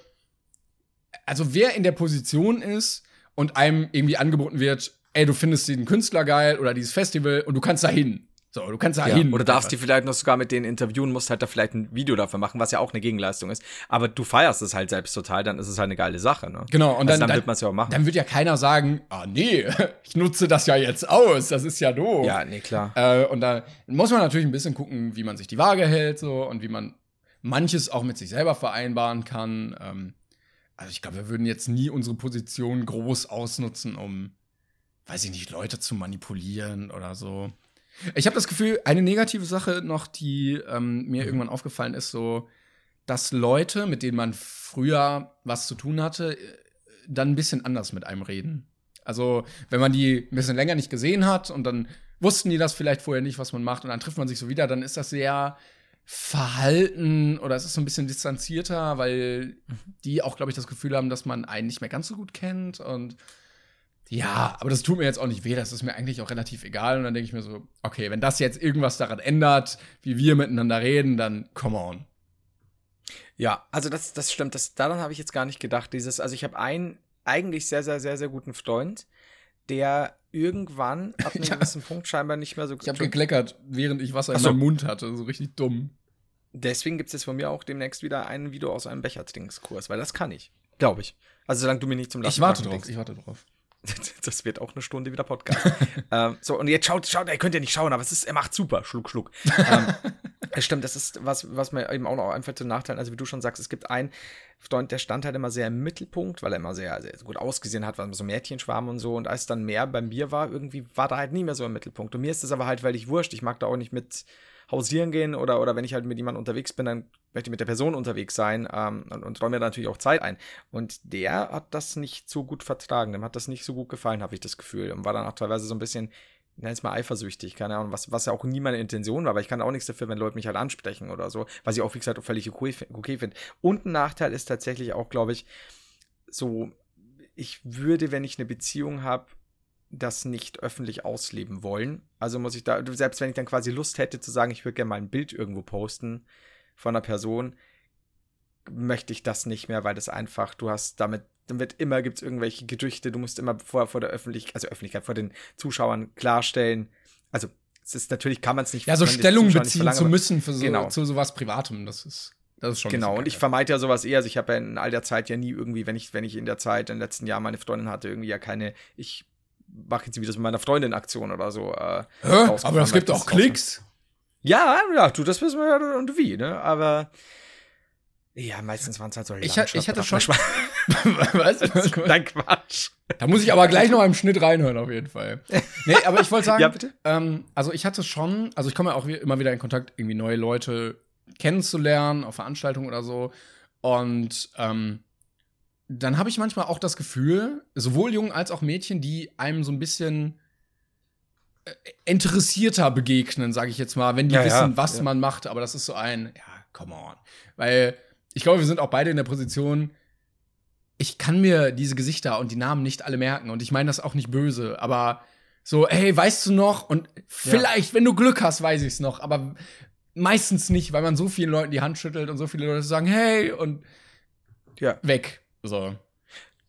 also wer in der Position ist und einem irgendwie angeboten wird, ey, du findest den Künstler geil oder dieses Festival und du kannst da hin. So, du kannst da ja, hin. oder darfst die vielleicht noch sogar mit denen interviewen, musst halt da vielleicht ein Video dafür machen, was ja auch eine Gegenleistung ist. Aber du feierst es halt selbst total, dann ist es halt eine geile Sache, ne? Genau, und also dann, dann, wird man es ja auch machen. Dann wird ja keiner sagen, ah nee, ich nutze das ja jetzt aus, das ist ja doof. ja, nee, klar. Äh, und da muss man natürlich ein bisschen gucken, wie man sich die Waage hält so und wie man manches auch mit sich selber vereinbaren kann. Ähm, also ich glaube, wir würden jetzt nie unsere Position groß ausnutzen, um, weiß ich nicht, Leute zu manipulieren oder so. Ich habe das Gefühl, eine negative Sache noch, die ähm, mir irgendwann aufgefallen ist, so, dass Leute, mit denen man früher was zu tun hatte, äh, dann ein bisschen anders mit einem reden. Also, wenn man die ein bisschen länger nicht gesehen hat und dann wussten die das vielleicht vorher nicht, was man macht, und dann trifft man sich so wieder, dann ist das sehr verhalten oder es ist so ein bisschen distanzierter, weil die auch, glaube ich, das Gefühl haben, dass man einen nicht mehr ganz so gut kennt und ja, aber das tut mir jetzt auch nicht weh, das ist mir eigentlich auch relativ egal. Und dann denke ich mir so, okay, wenn das jetzt irgendwas daran ändert, wie wir miteinander reden, dann come on. Ja, also das, das stimmt. Das, daran habe ich jetzt gar nicht gedacht. Dieses, also ich habe einen eigentlich sehr, sehr, sehr, sehr guten Freund, der irgendwann ab einem Ja. gewissen Punkt scheinbar nicht mehr so Ich habe gekleckert, während ich Wasser Ach in so. meinem Mund hatte, so richtig dumm. Deswegen gibt es jetzt von mir auch demnächst wieder ein Video aus einem Bechertringskurs, weil das kann ich. Glaube ich. Also solange du mir nicht zum Ich warte drauf, bringst. ich warte drauf. Das wird auch eine Stunde wieder Podcast. ähm, so, und jetzt schaut, schaut, ihr könnt ja nicht schauen, aber es ist, er macht super. Schluck, schluck. ähm, es stimmt, das ist was, was mir eben auch noch einfällt zu Nachteilen. Also, wie du schon sagst, es gibt einen Freund, der stand halt immer sehr im Mittelpunkt, weil er immer sehr, sehr gut ausgesehen hat, war so Mädchenschwarm und so. Und als dann mehr bei mir war, irgendwie war da halt nie mehr so im Mittelpunkt. Und mir ist das aber halt, weil ich wurscht. Ich mag da auch nicht mit hausieren gehen oder, oder wenn ich halt mit jemandem unterwegs bin, dann möchte ich mit der Person unterwegs sein ähm, und, und räume mir natürlich auch Zeit ein. Und der hat das nicht so gut vertragen, dem hat das nicht so gut gefallen, habe ich das Gefühl. Und war dann auch teilweise so ein bisschen, ich nenne es mal eifersüchtig, keine Ahnung, was, was ja auch nie meine Intention war, aber ich kann auch nichts dafür, wenn Leute mich halt ansprechen oder so, was ich auch, wie gesagt, auch völlig okay, okay finde. Und ein Nachteil ist tatsächlich auch, glaube ich, so, ich würde, wenn ich eine Beziehung habe, das nicht öffentlich ausleben wollen. Also muss ich da, selbst wenn ich dann quasi Lust hätte zu sagen, ich würde gerne mal ein Bild irgendwo posten von einer Person, möchte ich das nicht mehr, weil das einfach, du hast damit, dann wird immer, gibt es irgendwelche Gerüchte, du musst immer vor, vor der Öffentlichkeit, also Öffentlichkeit, vor den Zuschauern klarstellen. Also, es ist natürlich, kann man es nicht Ja, so Stellung beziehen zu müssen für so, Genau. zu sowas Privatem, das ist, das ist schon. Genau, und ich vermeide ja sowas eher. Also ich habe ja in all der Zeit ja nie irgendwie, wenn ich, wenn ich in der Zeit, in den letzten Jahren meine Freundin hatte, irgendwie ja keine, ich mache jetzt wieder so mit meiner Freundin Aktion oder so. Äh, Hä? Aber das gibt auch Klicks. Ja, ja, du, das wissen wir ja und wie, ne? Aber ja, meistens waren es halt so Ich ha- ich hatte schon-. Was? Nein, Quatsch. Da muss ich aber gleich noch im Schnitt reinhören, auf jeden Fall. Nee, aber ich wollte sagen, Ja, bitte? Ähm, also ich hatte schon, also ich komme ja auch immer wieder in Kontakt, irgendwie neue Leute kennenzulernen, auf Veranstaltungen oder so. Und ähm, dann habe ich manchmal auch das Gefühl, sowohl Jungen als auch Mädchen, die einem so ein bisschen äh, interessierter begegnen, sage ich jetzt mal, wenn die Ja, ja, wissen, was ja. man macht. Aber das ist so ein, ja, come on. Weil ich glaube, wir sind auch beide in der Position, ich kann mir diese Gesichter und die Namen nicht alle merken. Und ich meine das auch nicht böse, aber so, hey, weißt du noch? Und vielleicht, wenn du Glück hast, weiß ich es noch, aber meistens nicht, weil man so vielen Leuten die Hand schüttelt und so viele Leute sagen, hey, und Ja. weg. So.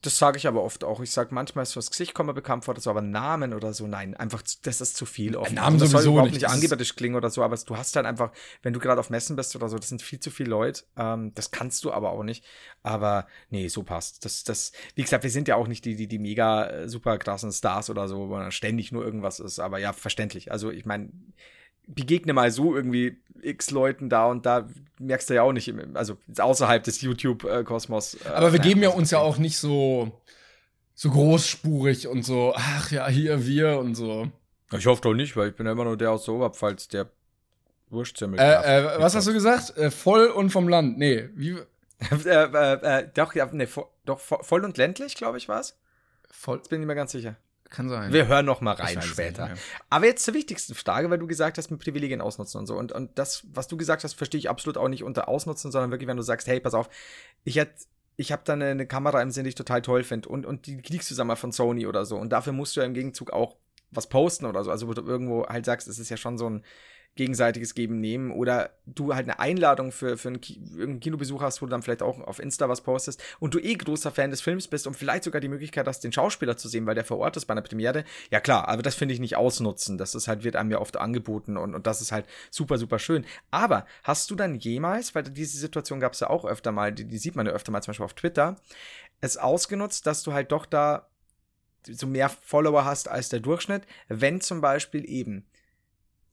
Das sage ich aber oft auch. Ich sage manchmal ist das Gesicht kommt mir bekannt vor, das aber Namen oder so, nein, einfach das ist zu viel oft. Namen Also das soll überhaupt nicht, nicht angeberisch klingen oder so, aber du hast halt einfach, wenn du gerade auf Messen bist oder so, das sind viel zu viele Leute. Ähm, das kannst du aber auch nicht. Aber nee, so passt. Das, das, wie gesagt, wir sind ja auch nicht die, die, die mega äh, super krassen Stars oder so, wo dann ständig nur irgendwas ist. Aber ja, verständlich. Also ich meine, begegne mal so irgendwie x Leuten da und da merkst du ja auch nicht, also außerhalb des YouTube-Kosmos. Äh, Aber wir geben ja uns ja auch nicht so, so großspurig und so, ach ja, hier, wir und so. Ich hoffe doch nicht, weil ich bin ja immer nur der aus der Oberpfalz, der Wurstzimmel. Äh, äh, was hast du gesagt? Äh, voll und vom Land. Nee, wie? äh, äh, äh, doch, ja, nee, vo doch vo voll und ländlich, glaube ich, war es. Voll. Jetzt bin ich mir ganz sicher. Kann sein. Wir hören noch mal rein später. nicht mehr. Aber jetzt zur wichtigsten Frage, weil du gesagt hast, mit Privilegien ausnutzen und so. Und, und das, was du gesagt hast, verstehe ich absolut auch nicht unter ausnutzen, sondern wirklich, wenn du sagst, hey, pass auf, ich hätte ich habe da eine, eine Kamera im Sinn, die ich total toll finde und, und die kriegst du sag mal von Sony oder so und dafür musst du ja im Gegenzug auch was posten oder so, also wo du irgendwo halt sagst, es ist ja schon so ein gegenseitiges Geben nehmen oder du halt eine Einladung für, für einen, Ki irgendeinen Kinobesuch hast, wo du dann vielleicht auch auf Insta was postest und du eh großer Fan des Films bist und vielleicht sogar die Möglichkeit hast, den Schauspieler zu sehen, weil der vor Ort ist bei einer Premiere. Ja klar, aber das finde ich nicht ausnutzen. Das ist halt, wird einem ja oft angeboten und, und das ist halt super, super schön. Aber hast du dann jemals, weil diese Situation gab es ja auch öfter mal, die, die sieht man ja öfter mal zum Beispiel auf Twitter, es ausgenutzt, dass du halt doch da so mehr Follower hast als der Durchschnitt, wenn zum Beispiel eben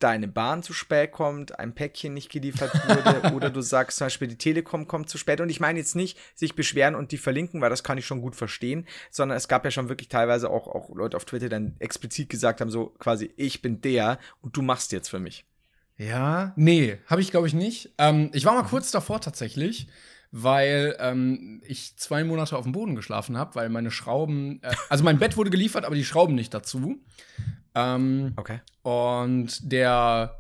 deine Bahn zu spät kommt, ein Päckchen nicht geliefert wurde oder du sagst zum Beispiel, die Telekom kommt zu spät. Und ich meine jetzt nicht sich beschweren und die verlinken, weil das kann ich schon gut verstehen, sondern es gab ja schon wirklich teilweise auch, auch Leute auf Twitter, die dann explizit gesagt haben, so quasi, ich bin der und du machst jetzt für mich. Ja, nee, habe ich glaube ich nicht. Ähm, ich war mal kurz davor tatsächlich, weil ähm, ich zwei Monate auf dem Boden geschlafen habe, weil meine Schrauben, äh, also mein Bett wurde geliefert, aber die Schrauben nicht dazu. Ähm, Okay. und der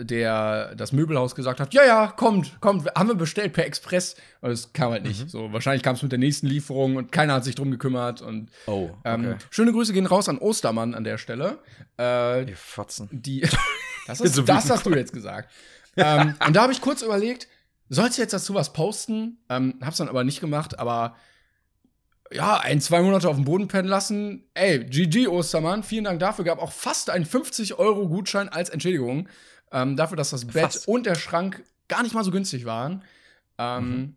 der das Möbelhaus gesagt hat, ja, ja, kommt, kommt, haben wir bestellt per Express. Und es kam halt nicht. So, wahrscheinlich kam es mit der nächsten Lieferung und keiner hat sich drum gekümmert. Und Oh, ähm, schöne Grüße gehen raus an Ostermann an der Stelle. Äh, Ihr Fotzen. die, das, ist, so das hast du jetzt gesagt. ähm, und da habe ich kurz überlegt, sollst du jetzt dazu was posten? Ähm, hab's dann aber nicht gemacht, aber ja, ein, zwei Monate auf dem Boden pennen lassen. Ey, GG Ostermann, vielen Dank dafür. Gab auch fast einen 50-Euro-Gutschein als Entschädigung. Ähm, dafür, dass das Bett Fast. und der Schrank gar nicht mal so günstig waren. Ähm, Mhm.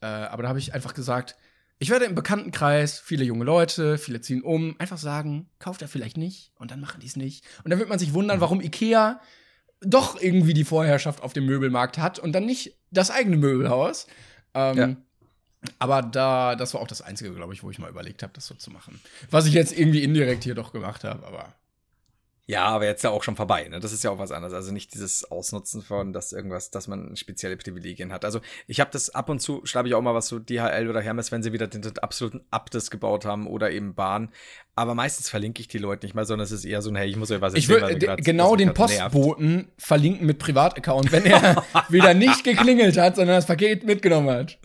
äh, aber da habe ich einfach gesagt, ich werde im Bekanntenkreis, viele junge Leute, viele ziehen um, einfach sagen, kauft er vielleicht nicht und dann machen die es nicht. Und dann wird man sich wundern, Mhm. warum Ikea doch irgendwie die Vorherrschaft auf dem Möbelmarkt hat und dann nicht das eigene Möbelhaus. Ähm, Ja. Aber da, das war auch das Einzige, glaube ich, wo ich mal überlegt habe, das so zu machen. Was ich jetzt irgendwie indirekt hier doch gemacht habe, aber. Ja, aber jetzt ja auch schon vorbei, ne? Das ist ja auch was anderes. Also nicht dieses Ausnutzen von, dass irgendwas, dass man spezielle Privilegien hat. Also ich habe das ab und zu, schreibe ich auch mal was so DHL oder Hermes, wenn sie wieder den, den absoluten Abdes gebaut haben oder eben Bahn. Aber meistens verlinke ich die Leute nicht mal, sondern es ist eher so ein, hey, ich muss euch was Ich erzählen, würde mir grad- genau den grad nervt. Postboten verlinken mit Privataccount, wenn er wieder nicht geklingelt hat, sondern das Paket mitgenommen hat.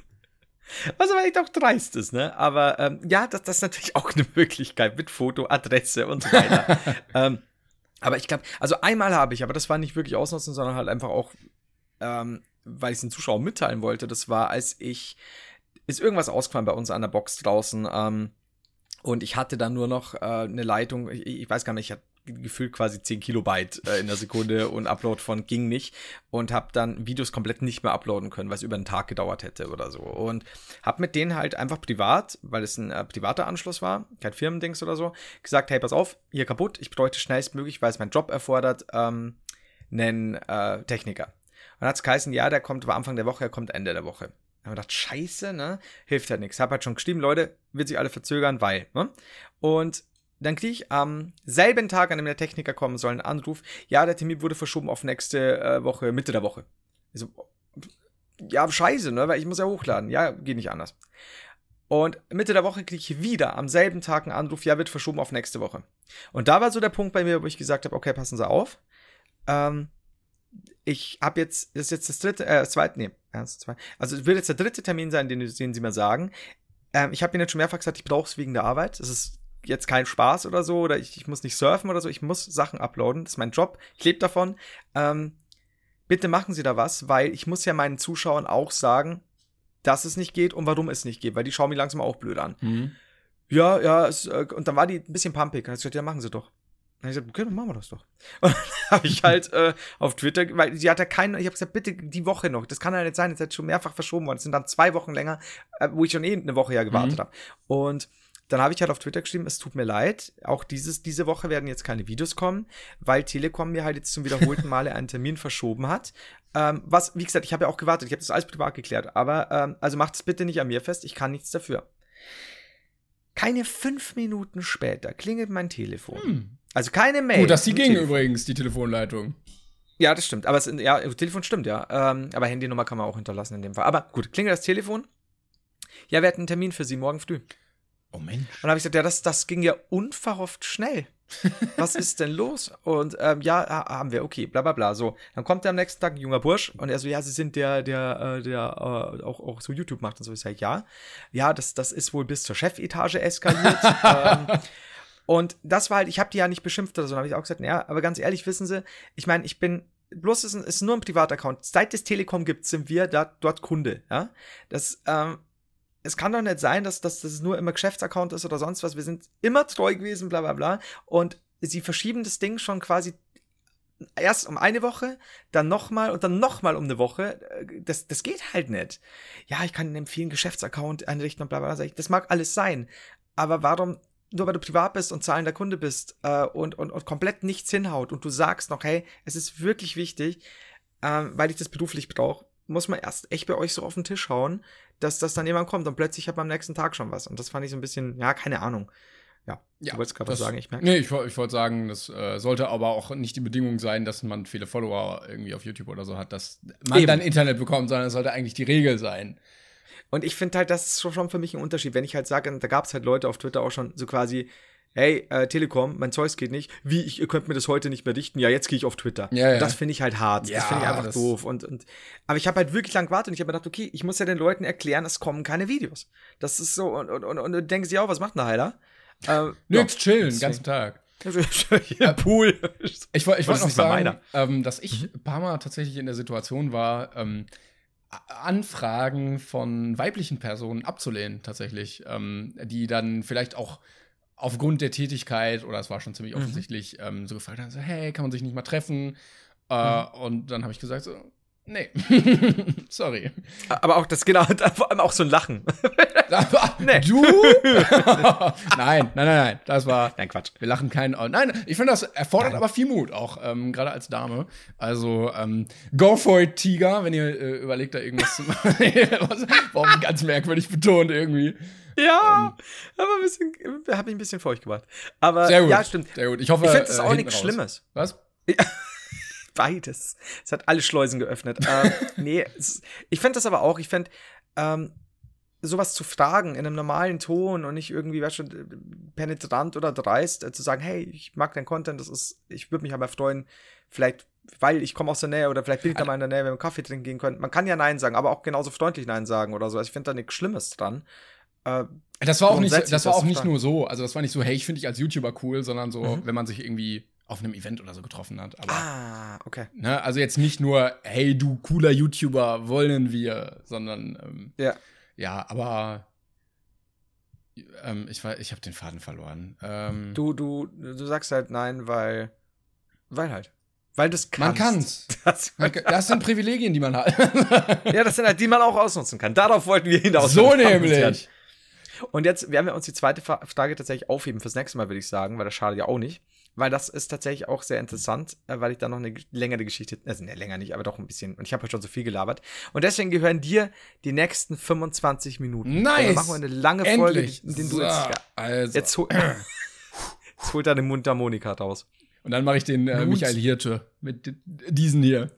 Was aber echt auch dreist ist, ne? Aber ähm, ja, das, das ist natürlich auch eine Möglichkeit mit Foto, Adresse und so weiter. ähm, aber ich glaube, also einmal habe ich, aber das war nicht wirklich ausnutzen, sondern halt einfach auch, ähm, weil ich es den Zuschauern mitteilen wollte. Das war, als ich, ist irgendwas ausgefallen bei uns an der Box draußen. Ähm, und ich hatte dann nur noch äh, eine Leitung, ich, ich weiß gar nicht, ich hatte gefühlt quasi 10 Kilobyte äh, in der Sekunde und Upload von ging nicht und habe dann Videos komplett nicht mehr uploaden können, es über einen Tag gedauert hätte oder so. Und habe mit denen halt einfach privat, weil es ein äh, privater Anschluss war, kein Firmendings oder so, gesagt, hey, pass auf, hier kaputt, ich bräuchte schnellstmöglich, weil es mein Job erfordert, ähm, einen äh, Techniker. Und dann hat's geheißen, ja, der kommt war Anfang der Woche, er kommt Ende der Woche. Da haben wir gedacht, scheiße, ne? Hilft halt nichts. Hab halt schon geschrieben, Leute, wird sich alle verzögern, weil, ne? Und dann kriege ich am selben Tag, an dem der Techniker kommen soll, einen Anruf, ja, der Termin wurde verschoben auf nächste äh, Woche, Mitte der Woche. Ich so, ja, scheiße, ne? Weil ich muss ja hochladen. Ja, geht nicht anders. Und Mitte der Woche kriege ich wieder am selben Tag einen Anruf, ja, wird verschoben auf nächste Woche. Und da war so der Punkt bei mir, wo ich gesagt habe, okay, passen Sie auf. Ähm, ich habe jetzt, das ist jetzt das dritte, äh, das zweite, nee, eins, zwei. Also es wird jetzt der dritte Termin sein, den, den Sie mir sagen. Ähm, ich habe Ihnen jetzt schon mehrfach gesagt, ich brauche es wegen der Arbeit. Es ist jetzt kein Spaß oder so, oder ich, ich muss nicht surfen oder so, ich muss Sachen uploaden. Das ist mein Job, ich lebe davon. Ähm, bitte machen Sie da was, weil ich muss ja meinen Zuschauern auch sagen, dass es nicht geht und warum es nicht geht, weil die schauen mich langsam auch blöd an. Ja, ja, es, äh, und dann war die ein bisschen pumpig. Dann hat sie gesagt, ja, machen Sie doch. Dann habe ich gesagt, okay, dann machen wir das doch. Und dann habe ich halt äh, auf Twitter, weil sie hat ja keinen, ich habe gesagt, bitte die Woche noch. Das kann ja nicht sein, das ist jetzt schon mehrfach verschoben worden. Es sind dann zwei Wochen länger, äh, wo ich schon eh eine Woche ja gewartet Mhm. habe. Und dann habe ich halt auf Twitter geschrieben, es tut mir leid, auch dieses, diese Woche werden jetzt keine Videos kommen, weil Telekom mir halt jetzt zum wiederholten Male einen Termin verschoben hat. Ähm, was, wie gesagt, ich habe ja auch gewartet, ich habe das alles privat geklärt, aber ähm, also macht es bitte nicht an mir fest, ich kann nichts dafür. Keine fünf Minuten später klingelt mein Telefon. Hm. Also keine Mail. Gut, dass die ging Telefon. übrigens, die Telefonleitung. Ja, das stimmt. Aber es, ja, Telefon stimmt, ja. Ähm, aber Handynummer kann man auch hinterlassen in dem Fall. Aber gut, klingelt das Telefon. Ja, wir hatten einen Termin für Sie morgen früh. Oh Mensch. Und dann habe ich gesagt, ja, das, das ging ja unverhofft schnell. Was ist denn los? Und ähm, ja, haben wir, okay, bla bla bla. So, dann kommt er am nächsten Tag ein junger Bursch und er so, ja, sie sind der, der, äh, der äh, auch, auch so YouTube macht und so. Ich sage, ja, ja, das, das ist wohl bis zur Chefetage eskaliert. ähm, und das war halt, ich habe die ja nicht beschimpft oder so, habe ich auch gesagt, ja, aber ganz ehrlich, wissen Sie, ich meine, ich bin bloß ist, ist nur ein Privataccount. Seit es Telekom gibt, sind wir da, dort Kunde. Ja, das ähm, es kann doch nicht sein, dass, dass das nur immer Geschäftsaccount ist oder sonst was. Wir sind immer treu gewesen, bla bla bla. Und sie verschieben das Ding schon quasi erst um eine Woche, dann nochmal und dann nochmal um eine Woche. Das, das geht halt nicht. Ja, ich kann Ihnen empfehlen, Geschäftsaccount einrichten und bla bla bla. Das mag alles sein. Aber warum, nur weil du privat bist und zahlender Kunde bist äh, und, und, und komplett nichts hinhaut und du sagst noch, hey, es ist wirklich wichtig, äh, weil ich das beruflich brauche, muss man erst echt bei euch so auf den Tisch hauen, dass das dann jemand kommt und plötzlich hat man am nächsten Tag schon was. Und das fand ich so ein bisschen, ja, keine Ahnung. Ja, ja du wolltest gerade was sagen, ich merke. Nee, ich, ich wollte sagen, das äh, sollte aber auch nicht die Bedingung sein, dass man viele Follower irgendwie auf YouTube oder so hat, dass man Eben. dann Internet bekommt, sondern es sollte eigentlich die Regel sein. Und ich finde halt, das ist schon für mich ein Unterschied. Wenn ich halt sage, da gab es halt Leute auf Twitter auch schon so quasi, hey, äh, Telekom, mein Zeugs geht nicht. Wie, ich, ihr könnt mir das heute nicht mehr dichten. Ja, jetzt gehe ich auf Twitter. Ja, ja. Das finde ich halt hart. Ja, das finde ich einfach doof. Und, und, aber ich habe halt wirklich lang gewartet und ich habe mir gedacht, okay, ich muss ja den Leuten erklären, es kommen keine Videos. Das ist so, und, und, und, und dann denken sie auch, was macht ein Heiler? Äh, Nix, ja, chillen, den ganzen Tag. ja, Pool. Ich, wollte noch sagen, ähm, dass ich mhm. ein paar Mal tatsächlich in der Situation war, ähm, Anfragen von weiblichen Personen abzulehnen, tatsächlich, ähm, die dann vielleicht auch aufgrund der Tätigkeit, oder es war schon ziemlich mhm. offensichtlich, mhm. ähm, so gefragt haben, so, hey, kann man sich nicht mal treffen? Äh, mhm. Und dann habe ich gesagt, so, nee, sorry. Aber auch das, genau, vor allem auch so ein Lachen. nee. Du? nein, nein, nein, nein, das war, nein, Quatsch. Wir lachen keinen, nein, ich finde, das erfordert nein. aber viel Mut, auch ähm, gerade als Dame. Also, ähm, go for it, Tiger, wenn ihr äh, überlegt, da irgendwas zu machen. Warum ganz merkwürdig betont irgendwie. Ja, ähm, aber ein bisschen, habe ich ein bisschen feucht gemacht. Aber sehr gut, ja, stimmt. Sehr gut. Ich hoffe, ich finde es äh, auch nichts Schlimmes. Was? Beides. Es hat alle Schleusen geöffnet. ähm, nee, es, ich finde das aber auch. Ich finde, ähm, sowas zu fragen in einem normalen Ton und nicht irgendwie, weißt du, penetrant oder dreist, äh, zu sagen, hey, ich mag dein Content, das ist, ich würde mich aber freuen, vielleicht, weil ich komme aus der Nähe oder vielleicht bin ich da mal in der Nähe, wenn wir Kaffee trinken gehen können. Man kann ja Nein sagen, aber auch genauso freundlich Nein sagen oder so. Also ich finde da nichts Schlimmes dran. Äh, das war auch nicht, das war auch nicht nur so. Also das war nicht so, hey, ich finde dich als YouTuber cool, sondern so, mhm. wenn man sich irgendwie auf einem Event oder so getroffen hat. Aber, ah, okay. Ne, also jetzt nicht nur, hey, du cooler YouTuber, wollen wir, sondern ähm, ja. ja, aber ähm, ich, ich habe den Faden verloren. Ähm, du, du, du sagst halt nein, weil, weil halt. Weil das kannst. Man kann's. Das, man, das sind Privilegien, die man hat. ja, das sind halt, die man auch ausnutzen kann. Darauf wollten wir hinaus. So nämlich. Und jetzt werden wir uns die zweite Frage tatsächlich aufheben fürs nächste Mal, würde ich sagen, weil das schadet ja auch nicht. Weil das ist tatsächlich auch sehr interessant, äh, weil ich da noch eine längere Geschichte, also ne, länger nicht, aber doch ein bisschen, und ich habe ja schon so viel gelabert. Und deswegen gehören dir die nächsten 25 Minuten. Nice! Also machen wir eine lange Folge, Endlich. in der du jetzt, also. jetzt, hol, jetzt holt er den Mundharmonika raus. Und dann mache ich den äh, Michael Hirte mit diesen hier.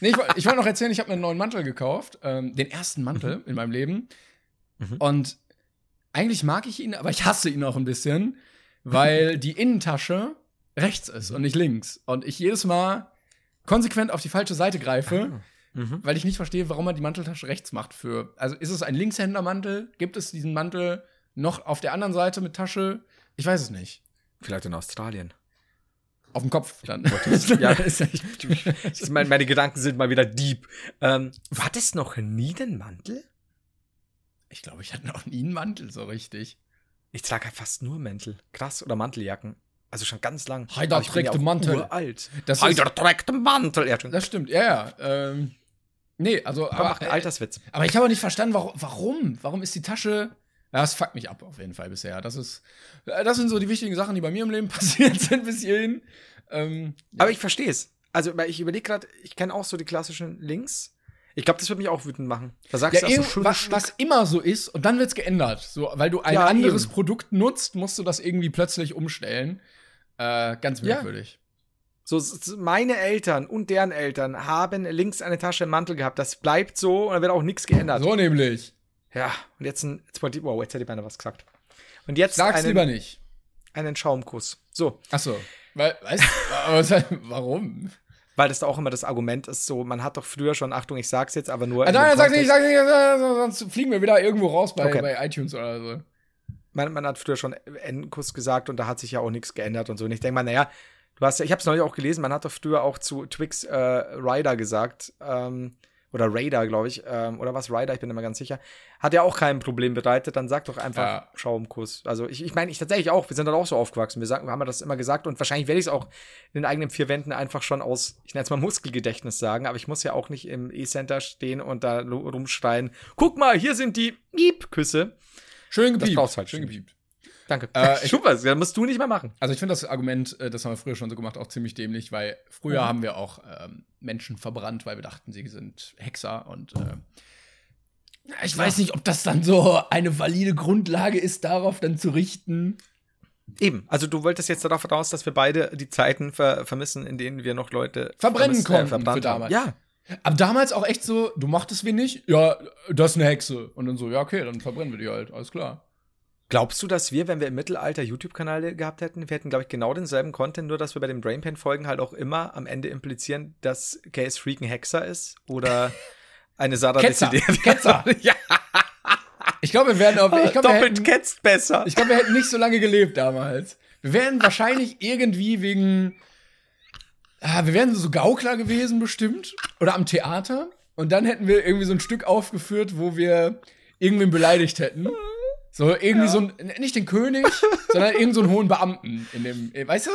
nee, ich, ich wollte noch erzählen, ich habe einen neuen Mantel gekauft, ähm, den ersten Mantel mhm. in meinem Leben. Mhm. Und eigentlich mag ich ihn, aber ich hasse ihn auch ein bisschen, weil die Innentasche rechts ist und nicht links. Und ich jedes Mal konsequent auf die falsche Seite greife, ah. mhm. weil ich nicht verstehe, warum man die Manteltasche rechts macht. Für, also ist es ein Linkshändermantel? Gibt es diesen Mantel noch auf der anderen Seite mit Tasche? Ich weiß es nicht. Vielleicht in Australien. Auf dem Kopf dann. ja, ich, meine, meine Gedanken sind mal wieder deep. Ähm, war das noch nie den Mantel? Ich glaube, ich hatte noch nie einen Mantel so richtig. Ich trage halt fast nur Mäntel. Krass. Oder Manteljacken. Also schon ganz lang. Heider trägt den Mantel. Uralt. Das Heider trägt den Mantel. Ja, das stimmt, ja, ja. Ähm, nee, also. Aber, macht einen äh, Alterswitz. Aber ich habe nicht verstanden, warum, warum? Warum ist die Tasche. Ja, das fuckt mich ab, auf jeden Fall bisher. Das ist. Äh, das sind so die wichtigen Sachen, die bei mir im Leben passiert sind bis hierhin. Ähm, ja. Aber ich verstehe es. Also, ich überlege gerade, ich kenne auch so die klassischen Links. Ich glaube, das würde mich auch wütend machen. Da sagst ja, du, so was, was, immer so ist und dann wird es geändert. So, weil du ein ja, anderes eben. Produkt nutzt, musst du das irgendwie plötzlich umstellen. Äh, ganz merkwürdig. Ja. So, meine Eltern und deren Eltern haben links eine Tasche im Mantel gehabt. Das bleibt so und da wird auch nichts geändert. So nämlich. Ja, und jetzt ein, jetzt wow, jetzt hätte ich beinahe was gesagt. Und jetzt Sag's einen, lieber nicht. einen Schaumkuss. So, Ach so. Weil, weißt was- warum? Weil das da auch immer das Argument ist, so, man hat doch früher schon, Achtung, ich sag's jetzt, aber nur. Ah, nein, sag's nicht, sag's nicht, sonst fliegen wir wieder irgendwo raus bei, Okay. bei iTunes oder so. man, man hat früher schon N-Kuss gesagt und da hat sich ja auch nichts geändert und so. Und ich denke mal, naja, du hast ja, ich habe es neulich auch gelesen, man hat doch früher auch zu Twix äh, Rider gesagt, ähm, oder Raider, glaube ich, ähm, oder was Rider, ich bin immer ganz sicher, hat ja auch kein Problem bereitet, dann sag doch einfach Ja. Schaumkuss. Also ich, ich meine, ich tatsächlich auch, wir sind dann auch so aufgewachsen, wir, sagen, wir haben ja das immer gesagt und wahrscheinlich werde ich es auch in den eigenen vier Wänden einfach schon aus, ich nenne es mal Muskelgedächtnis sagen, aber ich muss ja auch nicht im E-Center stehen und da rumschreien, guck mal, hier sind die Miep-Küsse. Schön Das gepiept. brauchst halt Schön gepiept. Danke. Äh, ich- Super, das musst du nicht mehr machen. Also ich finde das Argument, äh, das haben wir früher schon so gemacht, auch ziemlich dämlich, weil früher Mhm. haben wir auch ähm, Menschen verbrannt, weil wir dachten, sie sind Hexer und äh, ich weiß nicht, ob das dann so eine valide Grundlage ist, darauf dann zu richten. Eben. Also du wolltest jetzt darauf hinaus, dass wir beide die Zeiten ver vermissen, in denen wir noch Leute Verbrennen vermisst- konnten verbrannt für damals. Ja. Aber damals auch echt so, du machtest wir nicht? Ja, das ist eine Hexe. Und dann so, ja, okay, dann verbrennen wir die halt, alles klar. Glaubst du, dass wir, wenn wir im Mittelalter YouTube-Kanäle gehabt hätten, wir hätten, glaube ich, genau denselben Content, nur dass wir bei den Brainpan-Folgen halt auch immer am Ende implizieren, dass Case Freak ein Hexer ist oder eine Sarah Ketzer. Ketzer. ja, Ich glaube, wir werden auf, ich glaube, wir, doppelt hätten- ketzt besser. ich glaub, wir hätten nicht so lange gelebt damals. Wir wären wahrscheinlich irgendwie wegen, ah, wir wären so Gaukler gewesen bestimmt oder am Theater und dann hätten wir irgendwie so ein Stück aufgeführt, wo wir irgendwen beleidigt hätten. So irgendwie so ein, nicht den König, sondern irgendeinen so einen hohen Beamten in dem, äh, weißt du?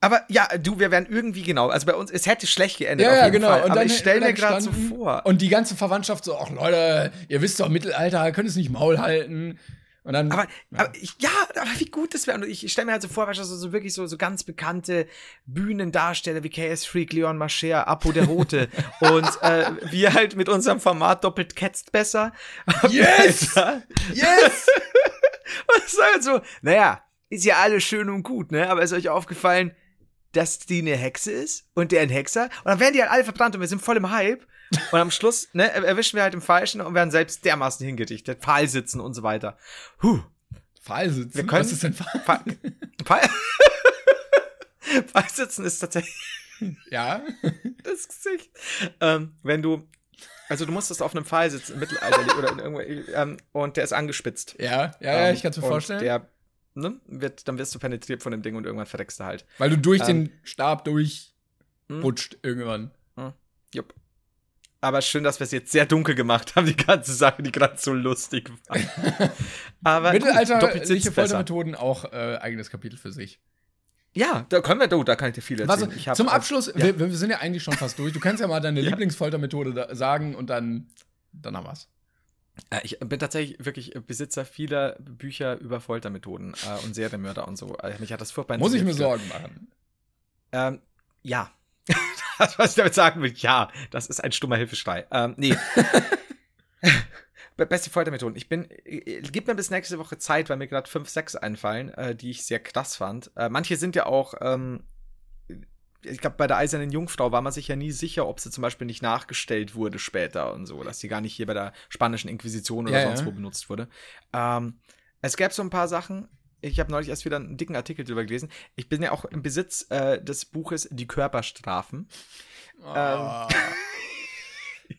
Aber ja, du, wir wären irgendwie genau. Also bei uns, es hätte schlecht geendet. Ja, ja, genau. Fall. Und Aber dann ich stelle mir gerade so vor. Und die ganze Verwandtschaft so, ach Leute, ihr wisst doch, Mittelalter, könnt es nicht Maul halten. Und dann, Aber, aber ich, ja, aber wie gut das wäre. Und ich, ich stelle mir halt so vor, weißt du, so, so wirklich so, so ganz bekannte Bühnendarsteller wie KS Freak, Leon Mascher, Apo der Rote und äh, wir halt mit unserem Format doppelt ketzt besser. Yes! Besser. yes! Und es ist halt so, naja, ist ja alles schön und gut, ne? Aber ist euch aufgefallen, dass die eine Hexe ist und der ein Hexer? Und dann werden die halt alle verbrannt und wir sind voll im Hype. Und am Schluss, ne, erwischen wir halt im Falschen und werden selbst dermaßen hingedichtet, Pfahl sitzen und so weiter. Huh. Pfahlsitzen? Wir können- Was ist denn Pfahl? Pfahl, Pfahl, Pfahl sitzen ist tatsächlich Ja. das Gesicht. Ähm, wenn du, also du musstest auf einem Pfahl sitzen im Mittelalter oder in irgendwo, ähm, und der ist angespitzt. Ja, ja, ja, Ähm, ich kann es mir vorstellen. Der, ne, wird, dann wirst du penetriert von dem Ding und irgendwann verreckst du halt. weil du durch ähm, den Stab durchrutscht irgendwann. Jupp. Aber schön, dass wir es jetzt sehr dunkel gemacht haben, die ganze Sache, die gerade so lustig war. Aber Mittelalterliche. Foltermethoden auch äh, eigenes Kapitel für sich. Ja, da können wir, oh, da kann ich dir viel erzählen. Hab zum Abschluss, ja. wir, wir sind ja eigentlich schon fast durch. Du kannst ja mal deine Ja. Lieblingsfoltermethode sagen und dann, dann haben wir's. Äh, Ich bin tatsächlich wirklich Besitzer vieler Bücher über Foltermethoden äh, und Serienmörder und so. Äh, Mich hat das furchtbar Muss ich mir. Sorgen machen. Ähm, ja. das, was ich damit sagen will, ja, das ist ein stummer Hilfeschrei. Ähm, nee. Be- Beste Foltermethoden. Ich bin, äh, gib mir bis nächste Woche Zeit, weil mir gerade fünf, sechs einfallen, äh, die ich sehr krass fand. Äh, manche sind ja auch, ähm, ich glaube, bei der Eisernen Jungfrau war man sich ja nie sicher, ob sie zum Beispiel nicht nachgestellt wurde später und so, dass sie gar nicht hier bei der spanischen Inquisition oder Ja, sonst ja. wo benutzt wurde. Ähm, es gab so ein paar Sachen. Ich habe neulich erst wieder einen dicken Artikel drüber gelesen. Ich bin ja auch im Besitz äh, des Buches Die Körperstrafen. Ah.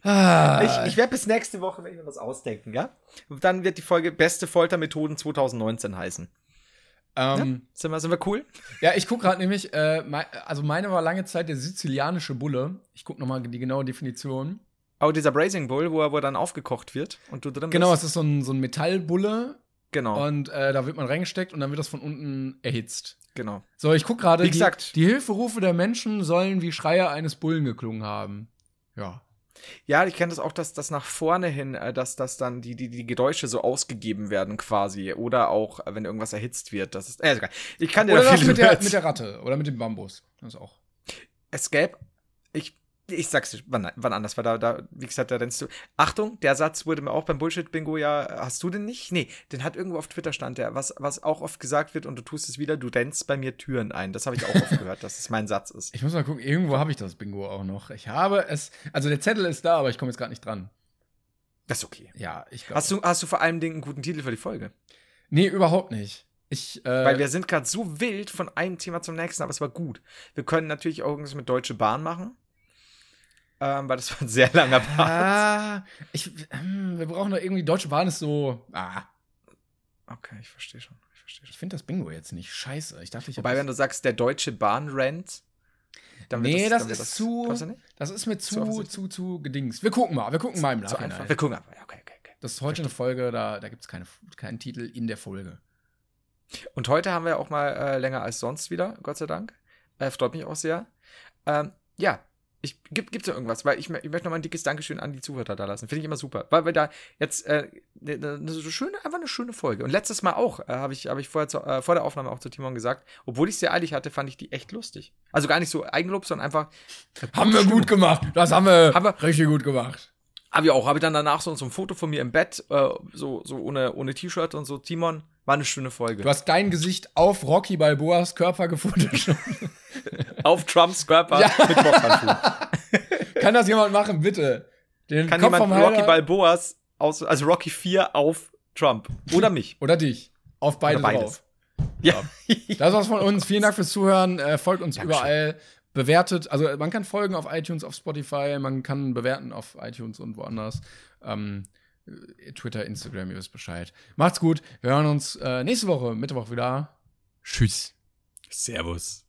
Ah. Ich, ich werde bis nächste Woche, wenn ich mir was ausdenken, ja? Und dann wird die Folge Beste Foltermethoden 2019 heißen. Ähm, Sind wir, sind wir cool? Ja, ich guck gerade nämlich, äh, mei- also meine war lange Zeit der sizilianische Bulle. Ich guck noch mal die genaue Definition. Oh, dieser Brazing Bull, wo er, wo er dann aufgekocht wird und du drin Genau, bist. es ist so ein, so ein Metallbulle Genau, und äh, da wird man reingesteckt und dann wird das von unten erhitzt. genau. So, ich guck gerade, die, die Hilferufe der Menschen sollen wie Schreie eines Bullen geklungen haben. Ja. Ja, ich kenne das auch, dass das nach vorne hin, äh, dass das dann die, die, die Geräusche so ausgegeben werden quasi. Oder auch, äh, wenn irgendwas erhitzt wird. Das ist, äh, ist egal. Ich kann dir Oder da das mit der, mit der Ratte oder mit dem Bambus. Das auch. Es gäbe, ich, ich sag's dir, wann, wann anders, weil da, da, wie gesagt, da rennst du. Achtung, der Satz wurde mir auch beim Bullshit-Bingo ja, hast du den nicht? Nee, den hat irgendwo auf Twitter stand der, was, was auch oft gesagt wird und du tust es wieder, du rennst bei mir Türen ein. Das habe ich auch oft gehört, dass es mein Satz ist. Ich muss mal gucken, irgendwo habe ich das Bingo auch noch. Ich habe es, also der Zettel ist da, aber ich komme jetzt gerade nicht dran. Das ist okay. Ja, ich glaube. Hast du, hast du vor allem Dingen einen guten Titel für die Folge? Nee, überhaupt nicht. Ich, äh, Weil wir sind gerade so wild von einem Thema zum nächsten, aber es war gut. Wir können natürlich auch irgendwas mit Deutsche Bahn machen. Ähm, weil das war ein sehr langer Part. Ah, ich, hm, wir brauchen doch irgendwie, Deutsche Bahn ist so, ah, Okay, ich verstehe schon. Ich verstehe ich finde das Bingo jetzt nicht. Scheiße, ich dachte, ich Wobei, das- wenn du sagst, der Deutsche Bahn Rent. Dann wird Nee, dann das wird ist zu- du nicht? Das ist mir zu, offensichtlich. zu, zu gedings. Wir gucken mal, wir gucken mal im Zu Nachhinein. Wir gucken. Ja, okay, okay, okay. Das ist heute eine Folge, da, da gibt es keine, keinen Titel in der Folge. Und heute haben wir auch mal äh, länger als sonst wieder, Gott sei Dank. Äh, freut mich auch sehr. Ähm, ja, ich, gibt gibt's da irgendwas? Weil ich, ich möchte noch mal ein dickes Dankeschön an die Zuhörer da lassen. Finde ich immer super. Weil wir da jetzt äh, ne, ne, ne, so schöne, einfach eine schöne Folge. Und letztes Mal auch, äh, habe ich, hab ich vorher zu, äh, vor der Aufnahme auch zu Timon gesagt, obwohl ich es sehr eilig hatte, fand ich die echt lustig. Also gar nicht so Eigenlob, sondern einfach. Haben wir gut gemacht. Das haben wir, Haben wir- richtig gut gemacht. Habe ich auch. Habe ich dann danach so, so ein Foto von mir im Bett, äh, so, so ohne, ohne T-Shirt und so. Timon, war eine schöne Folge. Du hast dein Gesicht auf Rocky Balboas Körper gefunden. auf Trumps Körper Ja. mit Boxhandschuhen. Kann das jemand machen, bitte? Den Kann Kopf jemand Rocky Heiler- Balboas aus, also Rocky 4 auf Trump. Oder mich. Oder dich. Auf beide Oder beides. drauf. Ja. Das war's von uns. Vielen Dank fürs Zuhören. Äh, folgt uns überall. Bewertet. Also man kann folgen auf iTunes, auf Spotify. Man kann bewerten auf iTunes und woanders. Ähm, äh, Twitter, Instagram, ihr wisst Bescheid. Macht's gut. Wir hören uns äh, nächste Woche, Mittwoch wieder. Tschüss. Servus.